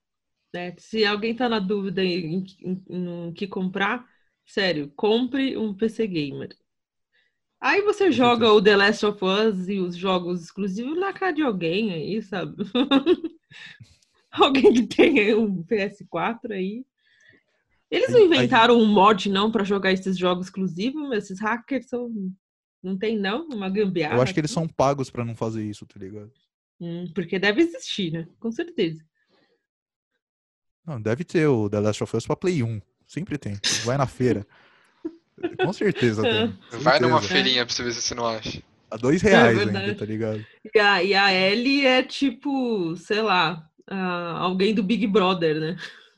É, se alguém tá na dúvida em, em- em- em que comprar, sério, compre um PC Gamer. Aí você joga o The Last of Us e os jogos exclusivos na cara de alguém aí, sabe? alguém que tenha um PS4 aí. Eles não inventaram um mod não pra jogar esses jogos exclusivos, mas esses hackers são não tem não, uma gambiarra. Eu acho que eles assim. são pagos pra não fazer isso, tá ligado? Hum, porque deve existir, né? Com certeza. Não, deve ter o The Last of Us pra Play 1. Sempre tem. Vai na feira. Com certeza tem. Vai numa feirinha pra você ver se você não acha. A dois reais ainda, verdade. tá ligado? E a, e a Ellie é tipo, sei lá, alguém do Big Brother, né?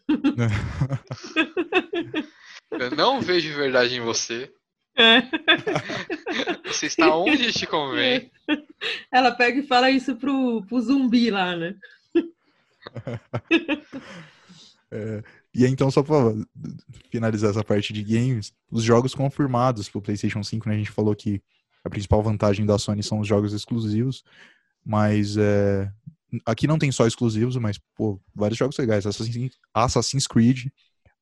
Eu não vejo verdade em você. É. Você está onde te convém. Ela pega e fala isso pro, pro zumbi lá, né? E aí, então, só pra finalizar essa parte de games, os jogos confirmados pro PlayStation 5, né? A gente falou que a principal vantagem da Sony são os jogos exclusivos, mas é, aqui não tem só exclusivos, mas, pô, vários jogos legais. Assassin's, Assassin's Creed,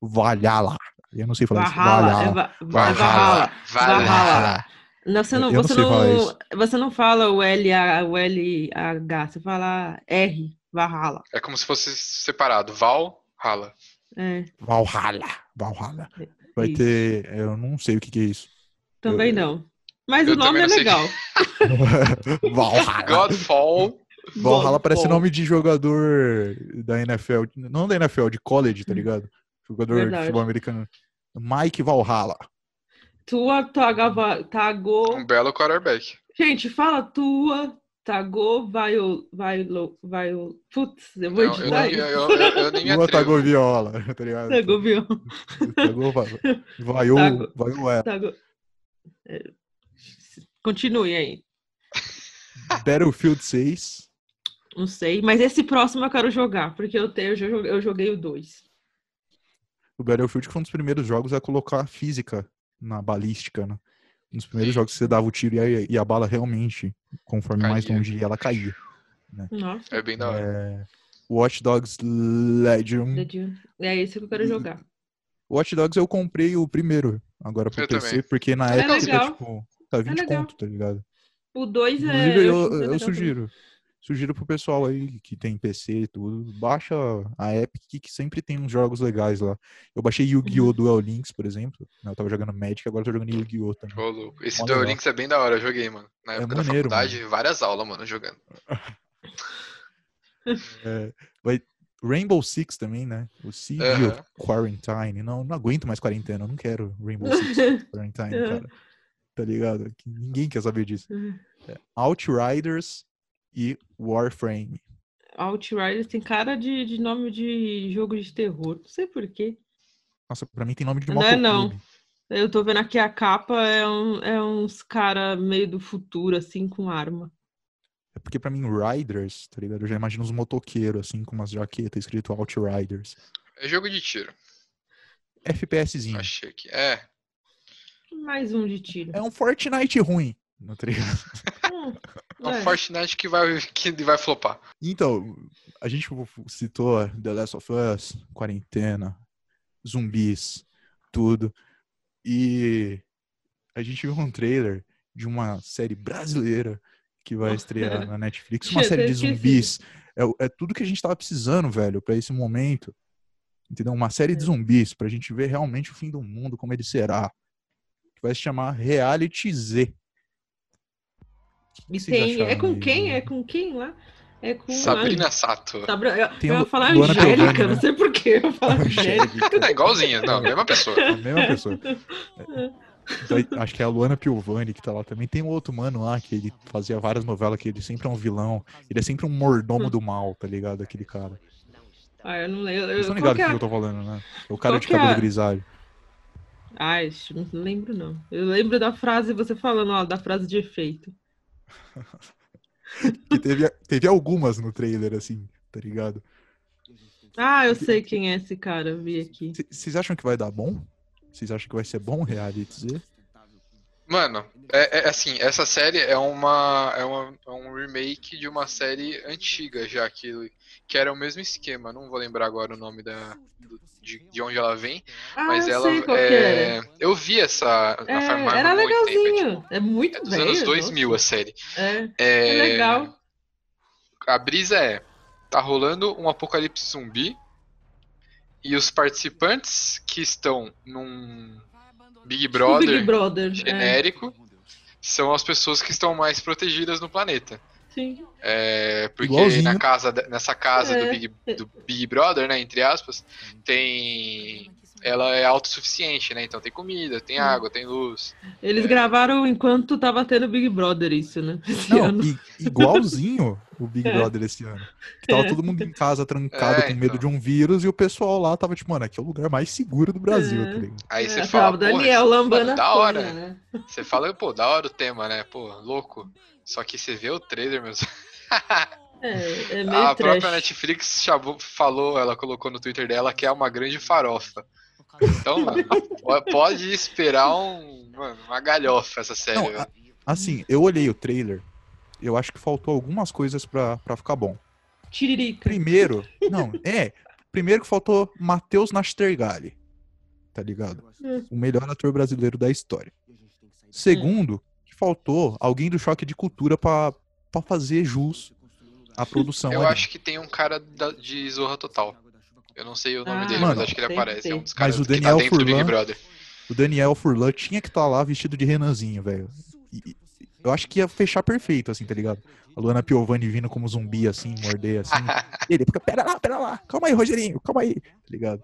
Valhalla. Eu não sei falar Valhalla. isso. É, Valhalla. va- é Valhalla. Valhalla. Não, você não, Eu não você não, isso. você não fala o L A, o L H, você fala R, Valhalla. É como se fosse separado. Val, rala. É, Valhalla. Valhalla. Vai isso. ter. Eu não sei o que, que é isso. Também eu- não. Mas eu o nome é legal. Valhalla. Godfall. Valhalla parece nome de jogador da NFL, não da NFL, de college, tá ligado? Jogador de Hum. Verdade. futebol americano. Mike Valhalla. Tua Tagava, Tagou. Um belo quarterback. Gente, fala tua, Tagou, vai o. Vai o. Vai o. Putz, eu vou Não, eu, editar isso. eu, eu, eu nem me atrevo. Tagoviola, tá ligado? Tagou, viu? Tagou, vai, vai o, Tago- vai o é. É, Continue aí. Battlefield 6. Não sei, mas esse próximo eu quero jogar, porque eu, tenho, eu, joguei, eu joguei o 2. O Battlefield foi um dos primeiros jogos a colocar a física na balística, né? Dos primeiros Sim. jogos que você dava o tiro e a, e a bala realmente, conforme mais Caía. longe ia, ela caía. Nossa, É bem da hora. É, Watch Dogs Legion. Dune. é esse que eu quero E- jogar. Watch Dogs eu comprei o primeiro, agora pro Eu PC, também. porque na É época legal. tá, tipo, tá 20 legal. conto, tá ligado? O 2 é. Inclusive, eu, é eu legal sugiro. Sugiro pro pessoal aí que tem PC e tudo, baixa a Epic que sempre tem uns jogos legais lá. Eu baixei Yu-Gi-Oh! Uhum. Duel Links, por exemplo. né, Eu tava jogando Magic, agora eu tô jogando Yu-Gi-Oh! também. Ô, louco. Esse Duel. Links é bem da hora, eu joguei, mano. Na É época da maneiro, faculdade, várias aulas, mano, jogando. É, vai, Rainbow Six também, né? O Siege of Quarantine. Não, não aguento mais quarentena, eu não quero Rainbow Six Quarantine, cara. Tá ligado? Ninguém quer saber disso. Uhum. É, Outriders e Warframe. Outriders tem cara de, de nome de jogo de terror. Não sei porquê. Nossa, pra mim tem nome de Não é, não. Eu tô vendo aqui a capa, é, um, é uns cara meio do futuro, assim, com arma. É porque pra mim, Riders, tá ligado? Eu já imagino uns motoqueiros, assim, com umas jaquetas escrito Outriders. É jogo de tiro. FPSzinho. Achei que. É. Mais um de tiro. É um Fortnite ruim. Não tá ligado? Hum, É um é. Fortnite que vai, que vai flopar. Então, a gente citou The Last of Us, quarentena, zumbis, tudo. E a gente viu um trailer de uma série brasileira que vai estrear na Netflix. Uma série de zumbis. É, é tudo que a gente tava precisando, velho, pra esse momento. Entendeu? Uma série de É. zumbis, pra gente ver realmente o fim do mundo, como ele será. Que vai se chamar Reality Z. E tem. É com quem? É com quem lá? É com Sabrina Sato. Sabra... Eu, eu ia falar Luana Angélica, Piovani, não sei porquê. Eu ia falar Angélica. É igualzinha, não, mesma pessoa. A mesma pessoa. É, acho que é a Luana Piovani que tá lá também. Tem um outro mano lá que ele fazia várias novelas que ele sempre é um vilão. Ele é sempre um mordomo hum. do mal, tá ligado? Aquele cara. Ah, eu não lembro. Vocês estão ligados é? que eu tô falando, né? É o cara Qual de cabelo é? grisalho. Ai, não lembro não. Eu lembro da frase, você falando, ó, da frase de efeito. que teve, teve algumas no trailer, assim, tá ligado? Ah, eu sei quem é esse cara, eu vi aqui. Vocês acham que vai dar bom? Vocês acham que vai ser bom reality Z? Mano, é, é, assim, essa série é uma, é uma é um remake de uma série antiga já que que era o mesmo esquema. Não vou lembrar agora o nome da de, de onde ela vem, ah, mas ela é, eu vi essa na é, Farmácia Era legalzinho. Tempo, é, tipo, é muito é dos velho, anos 2000 nossa. a série. É, é, é legal. A brisa é tá rolando um apocalipse zumbi e os participantes que estão num Big Brother, Big Brother é. genérico são as pessoas que estão mais protegidas no planeta. Sim. É, porque na casa, nessa casa é. do, Big, do Big Brother, né, entre aspas, tem ela é autossuficiente, né? Então tem comida, tem água, tem luz. Eles é... gravaram enquanto tava tendo Big Brother isso, né? Esse Não, ano. I, igualzinho o Big é. Brother esse ano. Que tava é. todo mundo em casa trancado é, com medo então. de um vírus e o pessoal lá tava tipo, mano, aqui é o lugar mais seguro do Brasil, é. tá ligado? Aí você fala, Daniel Lambana da hora. né? Você fala, pô, da hora o tema, né? Pô, louco. Só que você vê o trailer, meus. É, é meio a trash. própria Netflix chamou, falou, ela colocou no Twitter dela que é uma grande farofa. Então, mano, pode esperar um, mano, uma galhofa essa série. Não, assim, eu olhei o trailer, eu acho que faltou algumas coisas pra, pra ficar bom. Tiririca. Primeiro, não, é. Primeiro que faltou Matheus Nastergalli, tá ligado? Hum. O melhor ator brasileiro da história. Segundo, que faltou alguém do choque de cultura pra, pra fazer jus à produção. Eu ali. acho que tem um cara da, de Zorra Total. Eu não sei o nome ah, dele, mano, mas acho que ele aparece. É um dos caras mas o Daniel que tá Furlan, Big Brother. O Daniel Furlan tinha que estar tá lá vestido de Renanzinho, velho. Eu acho que ia fechar perfeito, assim, tá ligado? A Luana Piovani vindo como zumbi, assim, morder, assim. ele fica, pera lá, pera lá, calma aí, Rogerinho, calma aí, tá ligado?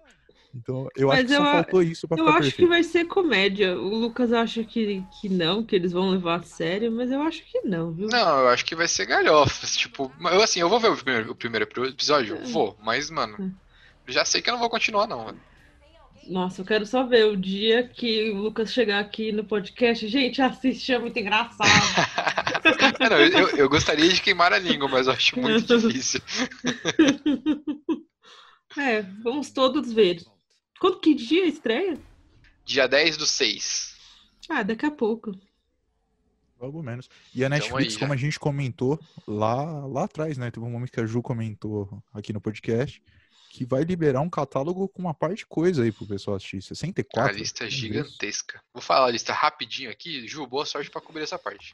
Então, eu Mas acho que só faltou isso pra Eu acho perfeito. que vai ser comédia. O Lucas acha que, que não, que eles vão levar a sério, mas eu acho que não, viu? Não, eu acho que vai ser galhofas. Tipo, eu assim, eu vou ver o primeiro, o primeiro episódio, é. vou, mas, mano, é. Já sei que eu não vou continuar, não. Nossa, eu quero só ver o dia que o Lucas chegar aqui no podcast. Gente, assiste, é muito engraçado. não, eu, eu, gostaria de queimar a língua, mas eu acho muito difícil. é, vamos todos ver. Quando que dia estreia? Dia 10 do 6. Ah, daqui a pouco. Logo menos. E a Netflix, aí, como a gente comentou lá, lá atrás, né? Teve um momento que a Ju comentou aqui no podcast que vai liberar um catálogo com uma parte de coisa aí pro pessoal assistir. 64. A lista é gigantesca. Vou falar a lista rapidinho aqui. Ju, boa sorte pra cobrir essa parte.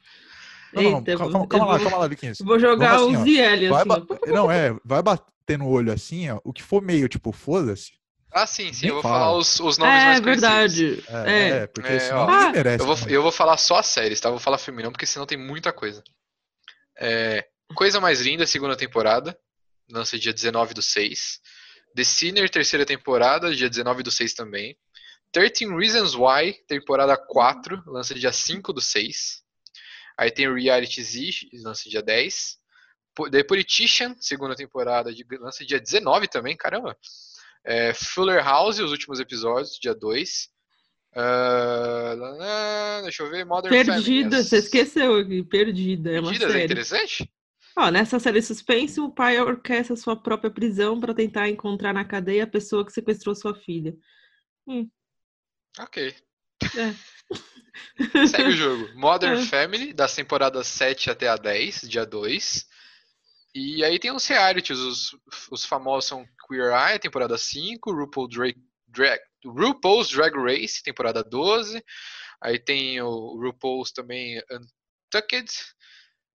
Não, não, Eita, calma, calma, lá, calma lá, Luquinhas. Vou jogar assim, o ZL assim. Não, é, vai bater no olho assim, ó. O que for meio, tipo, foda-se. Ah, sim, sim, eu vou fala. falar os, os nomes é, mais verdade. É, é. é, porque é, senão ó, merece. Eu vou, eu vou falar só as séries, tá? Eu vou falar filme não, porque senão tem muita coisa. É, coisa Mais Linda, segunda temporada. Lança dia 19 do 6. The Sinner, terceira temporada, dia 19 do 6 também. 13 Reasons Why, temporada 4, lança dia 5 do 6. Aí tem Reality Z, lança dia 10. The Politician, segunda temporada, lança dia 19 também, caramba. É, Fuller House, os últimos episódios, dia 2. Uh, ah, deixa eu ver, Modern Perdida, Family, você esqueceu aqui, Perdida. É uma é série. é interessante? Ó, nessa série suspense, o pai orquestra sua própria prisão para tentar encontrar na cadeia a pessoa que sequestrou sua filha. Hum. Ok. É. Segue o jogo. Modern é. Family, das temporadas 7 até a 10, dia 2. E aí tem os realities, os, os famosos são Queer Eye, temporada 5, RuPaul Drag, Drag, RuPaul's Drag Race, temporada 12. Aí tem o RuPaul's também Untucked.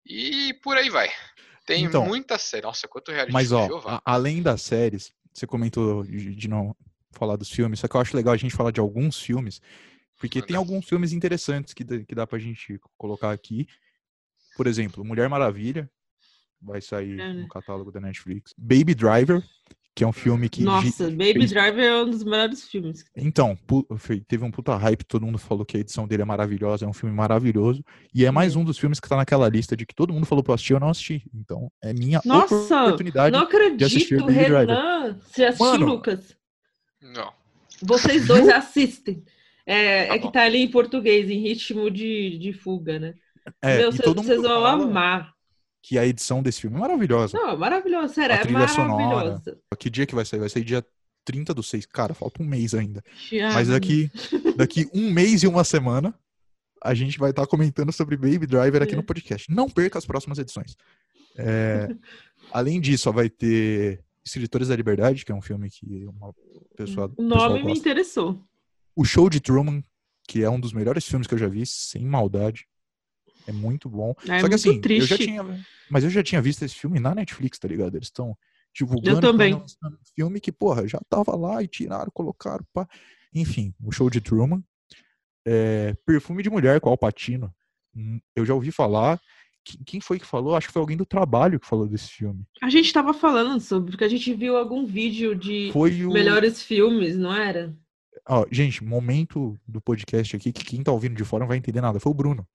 E por aí vai. Tem então, muita série. Nossa, quanto reality Mas, ó, a, além das séries, você comentou de, de, não falar dos filmes, só que eu acho legal a gente falar de alguns filmes, porque tem alguns filmes interessantes que, que dá pra gente colocar aqui. por exemplo, Mulher Maravilha vai sair É, né? no catálogo da Netflix. Baby Driver, que é um filme que. Nossa, Baby fez- Driver é um dos melhores filmes. Então, teve um puta hype, todo mundo falou que a edição dele é maravilhosa, é um filme maravilhoso. E é mais um dos filmes que tá naquela lista de que todo mundo falou pra eu assistir, eu não assisti. Então, é minha Nossa, oportunidade. Não assistir acredito, Baby Driver. Renan. Você assistiu, Mano. Lucas? Não. Vocês dois assistem. É, Tá é que tá ali em português, em ritmo de, de fuga, né? É, Meu, e cê- todo mundo vocês vão fala amar. Que a edição desse filme é maravilhosa. Não, é maravilhoso, sério, A é trilha sonora. maravilhosa. Que dia que vai sair? Vai sair dia 30 do 6. Cara, falta um mês ainda. Mas daqui, daqui um mês e uma semana, a gente vai estar comentando sobre Baby Driver aqui É. no podcast. Não perca as próximas edições. É, além disso, ó, vai ter Escritores da Liberdade, que é um filme que uma pessoa, O nome me interessou. O Show de Truman, que é um dos melhores filmes que eu já vi, sem maldade. É muito bom. É Só que assim, triste. eu já tinha. Mas eu já tinha visto esse filme na Netflix, tá ligado? Eles estão divulgando. Eu também. um filme que, porra, já tava lá e tiraram, colocaram, pá. Enfim, o show de Truman. É, Perfume de Mulher com Alpatino. Eu já ouvi falar. Quem- foi que falou? Acho que foi alguém do trabalho que falou desse filme. A gente tava falando sobre, porque a gente viu algum vídeo de o. melhores filmes, não era? Ó, gente, momento do podcast aqui que quem tá ouvindo de fora não vai entender nada. Foi o Bruno.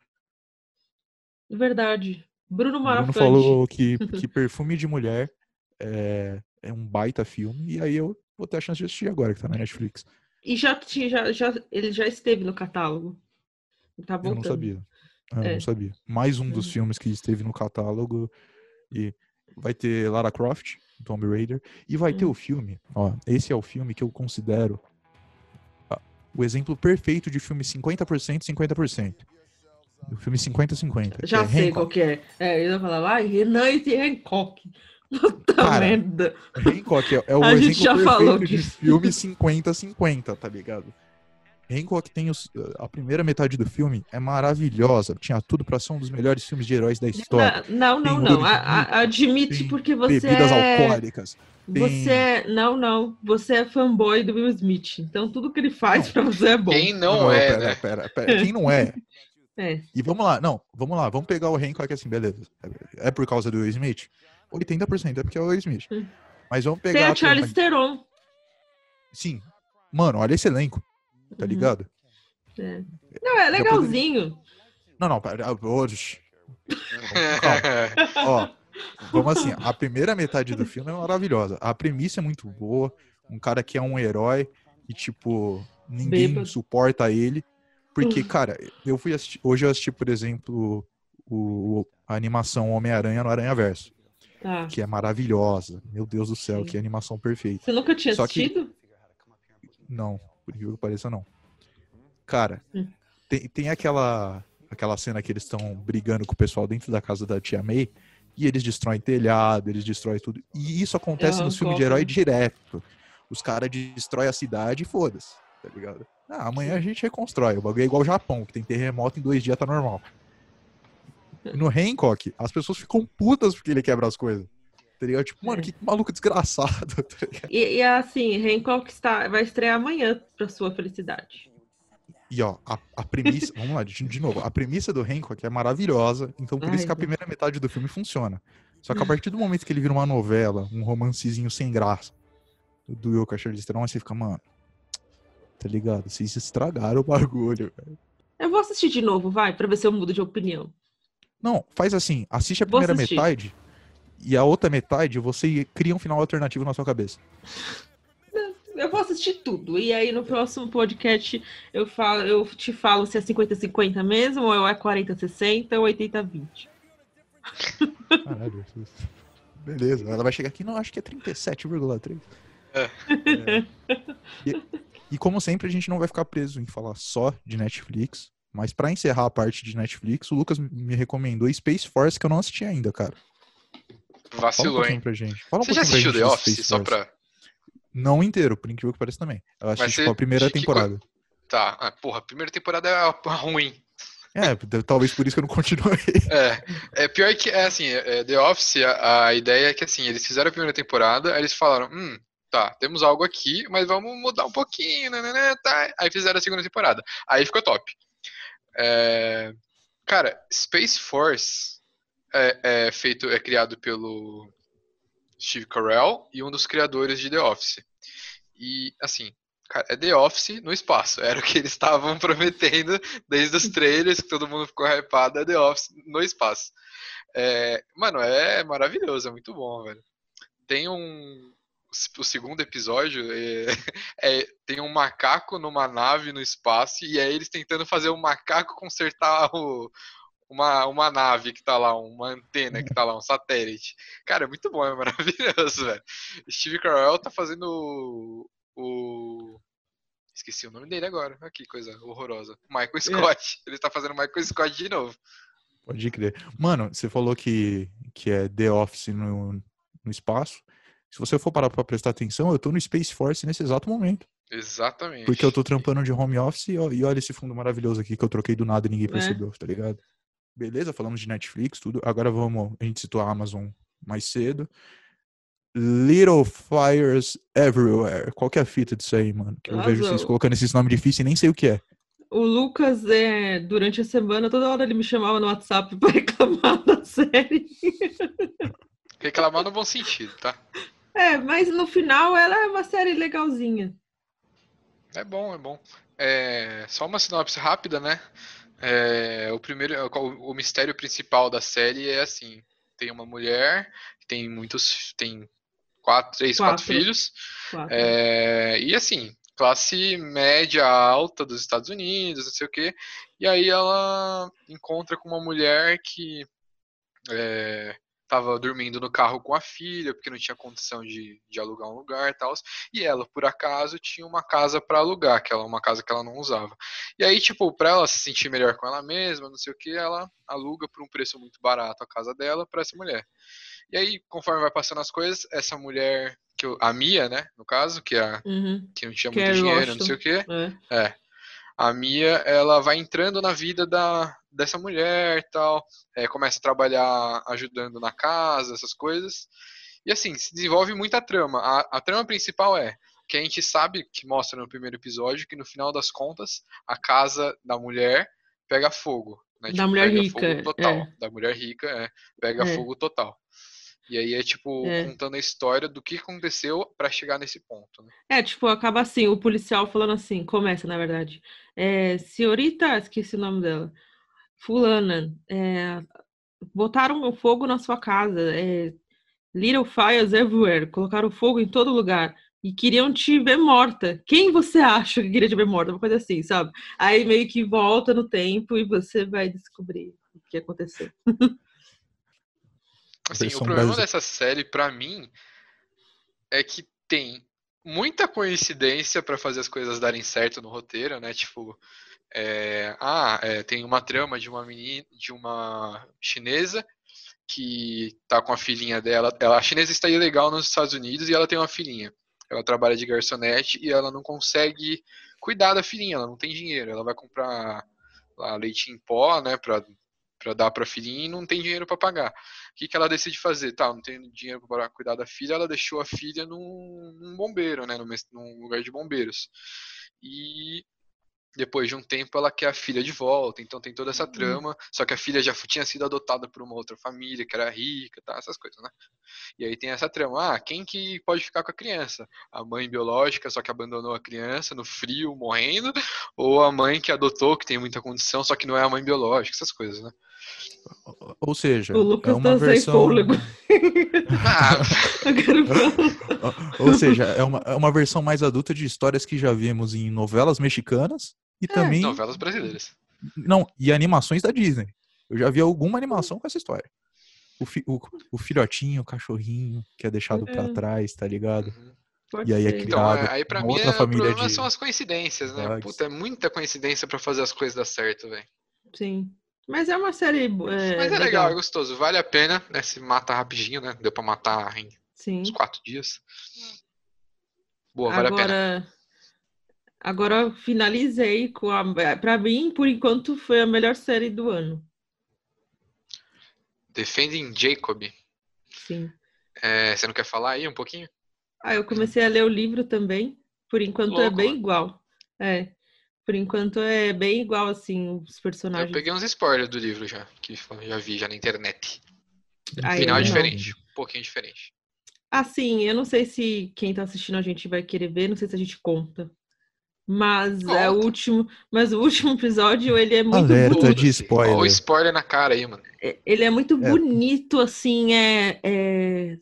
Verdade. Bruno O Bruno Marafante. falou que, que Perfume de Mulher é, é um baita filme. E aí eu vou ter a chance de assistir agora, que tá na Netflix. E já já, já, ele já esteve no catálogo. Tá Eu voltando. não sabia. Eu É. não sabia. Mais um dos Uhum. filmes que esteve no catálogo. E vai ter Lara Croft, Tomb Raider. E vai ter Hum. o filme. Ó, esse é o filme que eu considero ah, o exemplo perfeito de filme 50%, 50%. O filme 50-50. que Já é sei Hancock. qual que é. É, eu ia falar, ai, Renan e Hancock. Puta Cara, merda. Hancock é, é o A gente exemplo já perfeito falou de disso. filme 50-50, tá ligado? Hancock tem os- a primeira metade do filme é maravilhosa. Tinha tudo pra ser um dos melhores filmes de heróis da história. Não, não, Tem não. A- a- Admite porque você Bebidas é... alcoólicas. tem- Você é... Não, não. Você é fanboy do Will Smith. Então tudo que ele faz Não. pra você é bom. Quem não, é, pera, né? pera, pera. Quem não é? É. E vamos lá, não, vamos lá, vamos pegar o Hancock assim, beleza. É por causa do Will Smith? 80% é porque é o Will Smith. Mas vamos Tem pegar. a Charlize também- Theron. Sim. Mano, olha esse elenco, tá Uhum. ligado? É. Não, é legalzinho. Não, não, pera. Hoje. Ó, vamos assim, a primeira metade do filme é maravilhosa. A premissa é muito boa. Um cara que é um herói e, tipo, ninguém suporta ele. Porque, cara, eu fui assistir. Hoje eu assisti, por exemplo, o, a animação Homem-Aranha no Aranha Verso, Tá. que é maravilhosa. Meu Deus do céu, Sim. que animação perfeita. Você nunca tinha Só que- assistido? Não, por incrível que pareça, não. Cara, Hum. tem, tem aquela, aquela cena que eles estão brigando com o pessoal dentro da casa da tia May e eles destroem telhado, eles destroem tudo. E isso acontece nos filmes de herói direto. Os caras destroem a cidade e foda-se, tá ligado? Ah, amanhã a gente reconstrói. O bagulho é igual o Japão, que tem terremoto em dois dias, tá normal. No Hancock, as pessoas ficam putas porque ele quebra as coisas. Tá ligado? Tipo, mano, É. que maluco desgraçado, tá? E, e assim, Hancock está, vai estrear amanhã, pra sua felicidade. E ó, a, a premissa. vamos lá, de, de novo. A premissa do Hancock é maravilhosa. Então, por Ai, isso que a primeira metade do filme funciona. Só que a partir do momento que ele vira uma novela, um romancezinho sem graça, do Charlize Theron, aí você fica, mano. Tá ligado? Vocês estragaram o bagulho. velho. Eu vou assistir de novo, vai, pra ver se eu mudo de opinião. Não, faz assim: assiste a Vou primeira assistir. metade e a outra metade você cria um final alternativo na sua cabeça. Eu vou assistir tudo. E aí no próximo podcast eu falo, eu te falo se é 50-50 mesmo, ou é 40-60 ou 80-20. Caralho. Beleza, ela vai chegar aqui, não, acho que é 37,3. É. É. E, e como sempre, a gente não vai ficar preso em falar só de Netflix. Mas pra encerrar a parte de Netflix, o Lucas me recomendou Space Force, que eu não assisti ainda, cara. Fala um Vacilou, pouquinho hein? pra gente. Fala um Você já assistiu The Office? Space Só pra. Não inteiro, por incrível que pareça também. Eu assisti tipo, a primeira que temporada. Tá, ah, porra, a primeira temporada é ruim. É, talvez por isso que eu não continuei. É, é pior que, é assim, é, The Office, a, a ideia é que, assim, eles fizeram a primeira temporada, aí eles falaram, hum, tá, temos algo aqui, mas vamos mudar um pouquinho, né, né, né, tá. Aí fizeram a segunda temporada. Aí ficou top. É, cara, Space Force é, é feito, é criado pelo Steve Carell e um dos criadores de The Office. E, assim, cara, é The Office no espaço. Era o que eles estavam prometendo desde os trailers, que todo mundo ficou hypado, é The Office no espaço. É, mano, é maravilhoso, é muito bom, velho. Tem um. O segundo episódio é, é, tem um macaco numa nave no espaço e é eles tentando fazer o macaco consertar o, uma, uma nave que tá lá, uma antena que tá lá, um satélite. Cara, é muito bom, é maravilhoso, velho. Steve Carell tá fazendo o, o. Esqueci o nome dele agora. Olha que coisa horrorosa. Michael é. Scott. É. Ele tá fazendo Michael Scott de novo. Pode crer. Mano, você falou que, que é The Office no, no espaço. Se você for parar pra prestar atenção, eu tô no Space Force nesse exato momento. Exatamente. Porque eu tô trampando de home office e olha esse fundo maravilhoso aqui que eu troquei do nada e ninguém é. percebeu, é. tá ligado? Beleza, falamos de Netflix, tudo. Agora vamos. A gente citou a Amazon mais cedo. Little Fires Everywhere. Qual que é a fita disso aí, mano? Que eu Nossa, vejo vocês colocando esses nomes difíceis e nem sei o que é. O Lucas, é, durante a semana, toda hora ele me chamava no WhatsApp pra reclamar da série. Reclamar no bom sentido, tá? É, mas no final ela é uma série legalzinha. É bom, é bom. É, só uma sinopse rápida, né? É, o primeiro, o, o mistério principal da série é assim: tem uma mulher, tem muitos, tem quatro, três, quatro, quatro filhos, quatro. É, e assim, classe média alta dos Estados Unidos, não sei o quê. E aí ela encontra com uma mulher que é, estava dormindo no carro com a filha, porque não tinha condição de, de alugar um lugar e tal. E ela, por acaso, tinha uma casa para alugar, que é uma casa que ela não usava. E aí, tipo, para ela se sentir melhor com ela mesma, não sei o que, ela aluga por um preço muito barato a casa dela para essa mulher. E aí, conforme vai passando as coisas, essa mulher, que eu, a Mia, né, no caso, que, é a, uhum. que não tinha que muito é dinheiro, não sei o que, é. é a Mia ela vai entrando na vida da, dessa mulher tal, é, começa a trabalhar ajudando na casa, essas coisas. E assim, se desenvolve muita trama. A, a trama principal é que a gente sabe, que mostra no primeiro episódio, que no final das contas, a casa da mulher pega fogo. Né? Da tipo, mulher rica. total. É. Da mulher rica, é, pega é. fogo total. E aí é tipo é. contando a história do que aconteceu para chegar nesse ponto. Né? É, tipo, acaba assim, o policial falando assim, começa na verdade. É, senhorita, esqueci o nome dela. Fulana, é, botaram fogo na sua casa. É, little fires everywhere, colocaram fogo em todo lugar. E queriam te ver morta. Quem você acha que queria te ver morta? Uma coisa assim, sabe? Aí meio que volta no tempo e você vai descobrir o que aconteceu. Assim, o problema dessa série, para mim, é que tem muita coincidência para fazer as coisas darem certo no roteiro, né? Tipo, é, ah, é, tem uma trama de uma menina, de uma chinesa que tá com a filhinha dela. Ela, a chinesa está ilegal nos Estados Unidos e ela tem uma filhinha. Ela trabalha de garçonete e ela não consegue cuidar da filhinha, ela não tem dinheiro. Ela vai comprar lá, leite em pó, né, para para dar para a filhinha e não tem dinheiro para pagar. O que, que ela decide fazer? Tá, não tem dinheiro para cuidar da filha, ela deixou a filha num, num bombeiro, né, num, num lugar de bombeiros. E depois de um tempo ela quer a filha de volta, então tem toda essa uhum. trama, só que a filha já tinha sido adotada por uma outra família que era rica, tá, essas coisas, né? E aí tem essa trama, ah, quem que pode ficar com a criança? A mãe biológica, só que abandonou a criança no frio, morrendo, ou a mãe que adotou, que tem muita condição, só que não é a mãe biológica, essas coisas, né? Ou seja, o Lucas é uma tá versão... fôlego. Ah. Ou seja, é uma, é uma versão mais adulta de histórias que já vimos em novelas mexicanas e é, também. Novelas brasileiras. Não, e animações da Disney. Eu já vi alguma animação com essa história. O, fi, o, o filhotinho, o cachorrinho que é deixado é. para trás, tá ligado? Uhum. Pode e aí é ser. é criado. Então, aí pra mim outra é, família o problema de... são as coincidências, né? Puta, é muita coincidência para fazer as coisas dar certo, velho. Sim. Mas é uma série. É, Mas é legal. legal, é gostoso. Vale a pena, né? Se mata rapidinho, né? Deu pra matar em Sim. uns quatro dias. Boa, vale Agora... a pena. Agora finalizei com a. Pra mim, por enquanto, foi a melhor série do ano. Defending Jacob. Sim. É, você não quer falar aí um pouquinho? Ah, eu comecei a ler o livro também. Por enquanto é Louco. é bem igual. É. Por enquanto é bem igual, assim, os personagens. Eu peguei uns spoilers do livro já, que já vi já na internet. Aí Final é diferente. Um pouquinho diferente. Assim, eu não sei se quem tá assistindo a gente vai querer ver, não sei se a gente conta. Mas é o último, mas o último episódio, ele é muito Alerta bonito. de spoiler. Olha o spoiler na cara aí, mano. Ele é muito É. bonito, assim, é, é,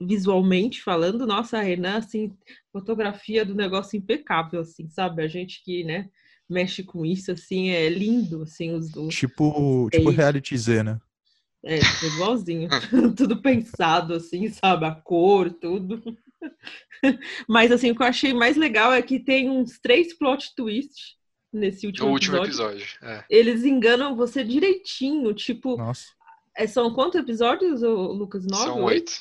visualmente falando. Nossa, a Renan, assim, fotografia do negócio impecável, assim, sabe? A gente que, né, mexe com isso, assim, é lindo, assim, os, os Tipo, tipo Ei. reality Z, né? é, igualzinho, tudo pensado, assim, sabe? A cor, tudo. Mas, assim, o que eu achei mais legal é que tem uns três plot twists nesse último, O último episódio. episódio. É. Eles enganam você direitinho, tipo, Nossa. é, são quantos episódios, Lucas? Nove? São oito.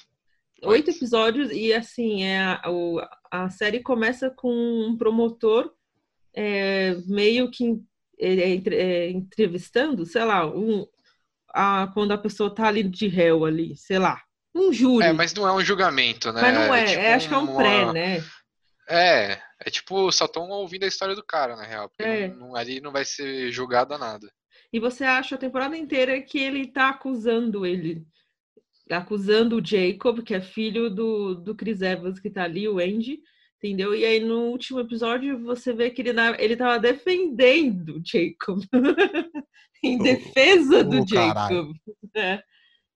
Oito episódios, e assim, é, a, o- a série começa com um promotor é, meio que é, é, entre- é, entrevistando, sei lá, um, a, quando a pessoa tá ali de réu ali, sei lá, um júri. É, mas não é um julgamento, né? Mas não é, tipo é, acho que é um uma- pré, né? É, é tipo, só estão ouvindo a história do cara, na real. Porque É. não- não- ali não vai ser julgado a nada. E você acha a temporada inteira que ele tá acusando ele, acusando o Jacob, que é filho do, do Chris Evans, que tá ali, o Andy, entendeu? E aí no último episódio você vê que ele, na- ele tava defendendo o Jacob. em defesa do ô, caralho. Jacob. É,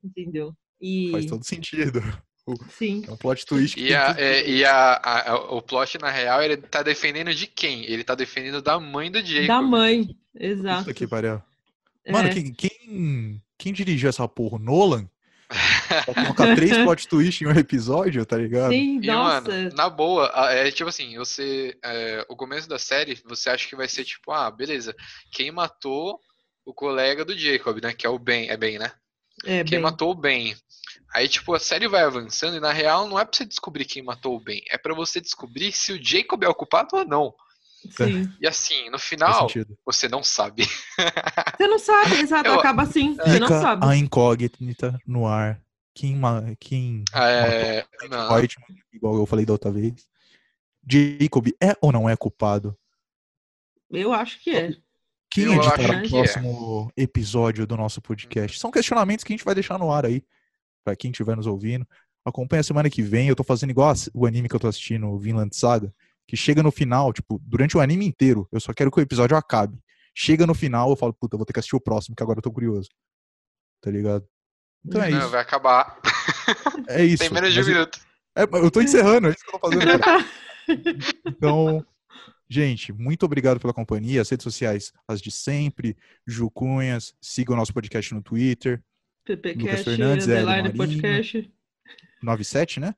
entendeu? E Faz todo sentido. sim. É um plot twist que E, tem a, é, e a, a- a- o plot, na real, ele tá defendendo de quem? Ele tá defendendo da mãe do Jacob. Da mãe, exato. Puta que pariu. Mano, É. quem, quem, quem dirigiu essa porra? O Nolan? Pra colocar três plot twists em um episódio, tá ligado? Sim, E, nossa. mano, na boa, é tipo assim, você. é, o começo da série, você acha que vai ser tipo, ah, beleza, quem matou o colega do Jacob, né? Que é o Ben, é Ben, né? É, Quem bem, matou o Ben. Aí, tipo, a série vai avançando e na real não é pra você descobrir quem matou o Ben, é pra você descobrir se o Jacob é o culpado ou não. sim. E assim, no final, você não sabe. Você não sabe, exato, Eu- acaba assim, você não sabe. a incógnita no ar. Quem, ma- quem É, não. White, igual eu falei da outra vez. Jacob é ou não é culpado? Eu acho que é. Quem Eu editará o é. próximo episódio do nosso podcast? São questionamentos que a gente vai deixar no ar aí, pra quem estiver nos ouvindo. Acompanha a semana que vem. Eu tô fazendo igual o anime que eu tô assistindo, o Vinland Saga, que chega no final, tipo, durante o anime inteiro, eu só quero que o episódio acabe. Chega no final, eu falo, puta, eu vou ter que assistir o próximo, que agora eu tô curioso. Tá ligado? Então é Não, isso. vai acabar. É isso. Tem menos de um eu- minuto. É, eu tô encerrando, é isso que eu tô fazendo. Então, gente, muito obrigado pela companhia. As redes sociais, as de sempre. Ju Cunhas, sigam o nosso podcast no Twitter. PPcast, Lucas Fernandes, underline podcast. 97, né?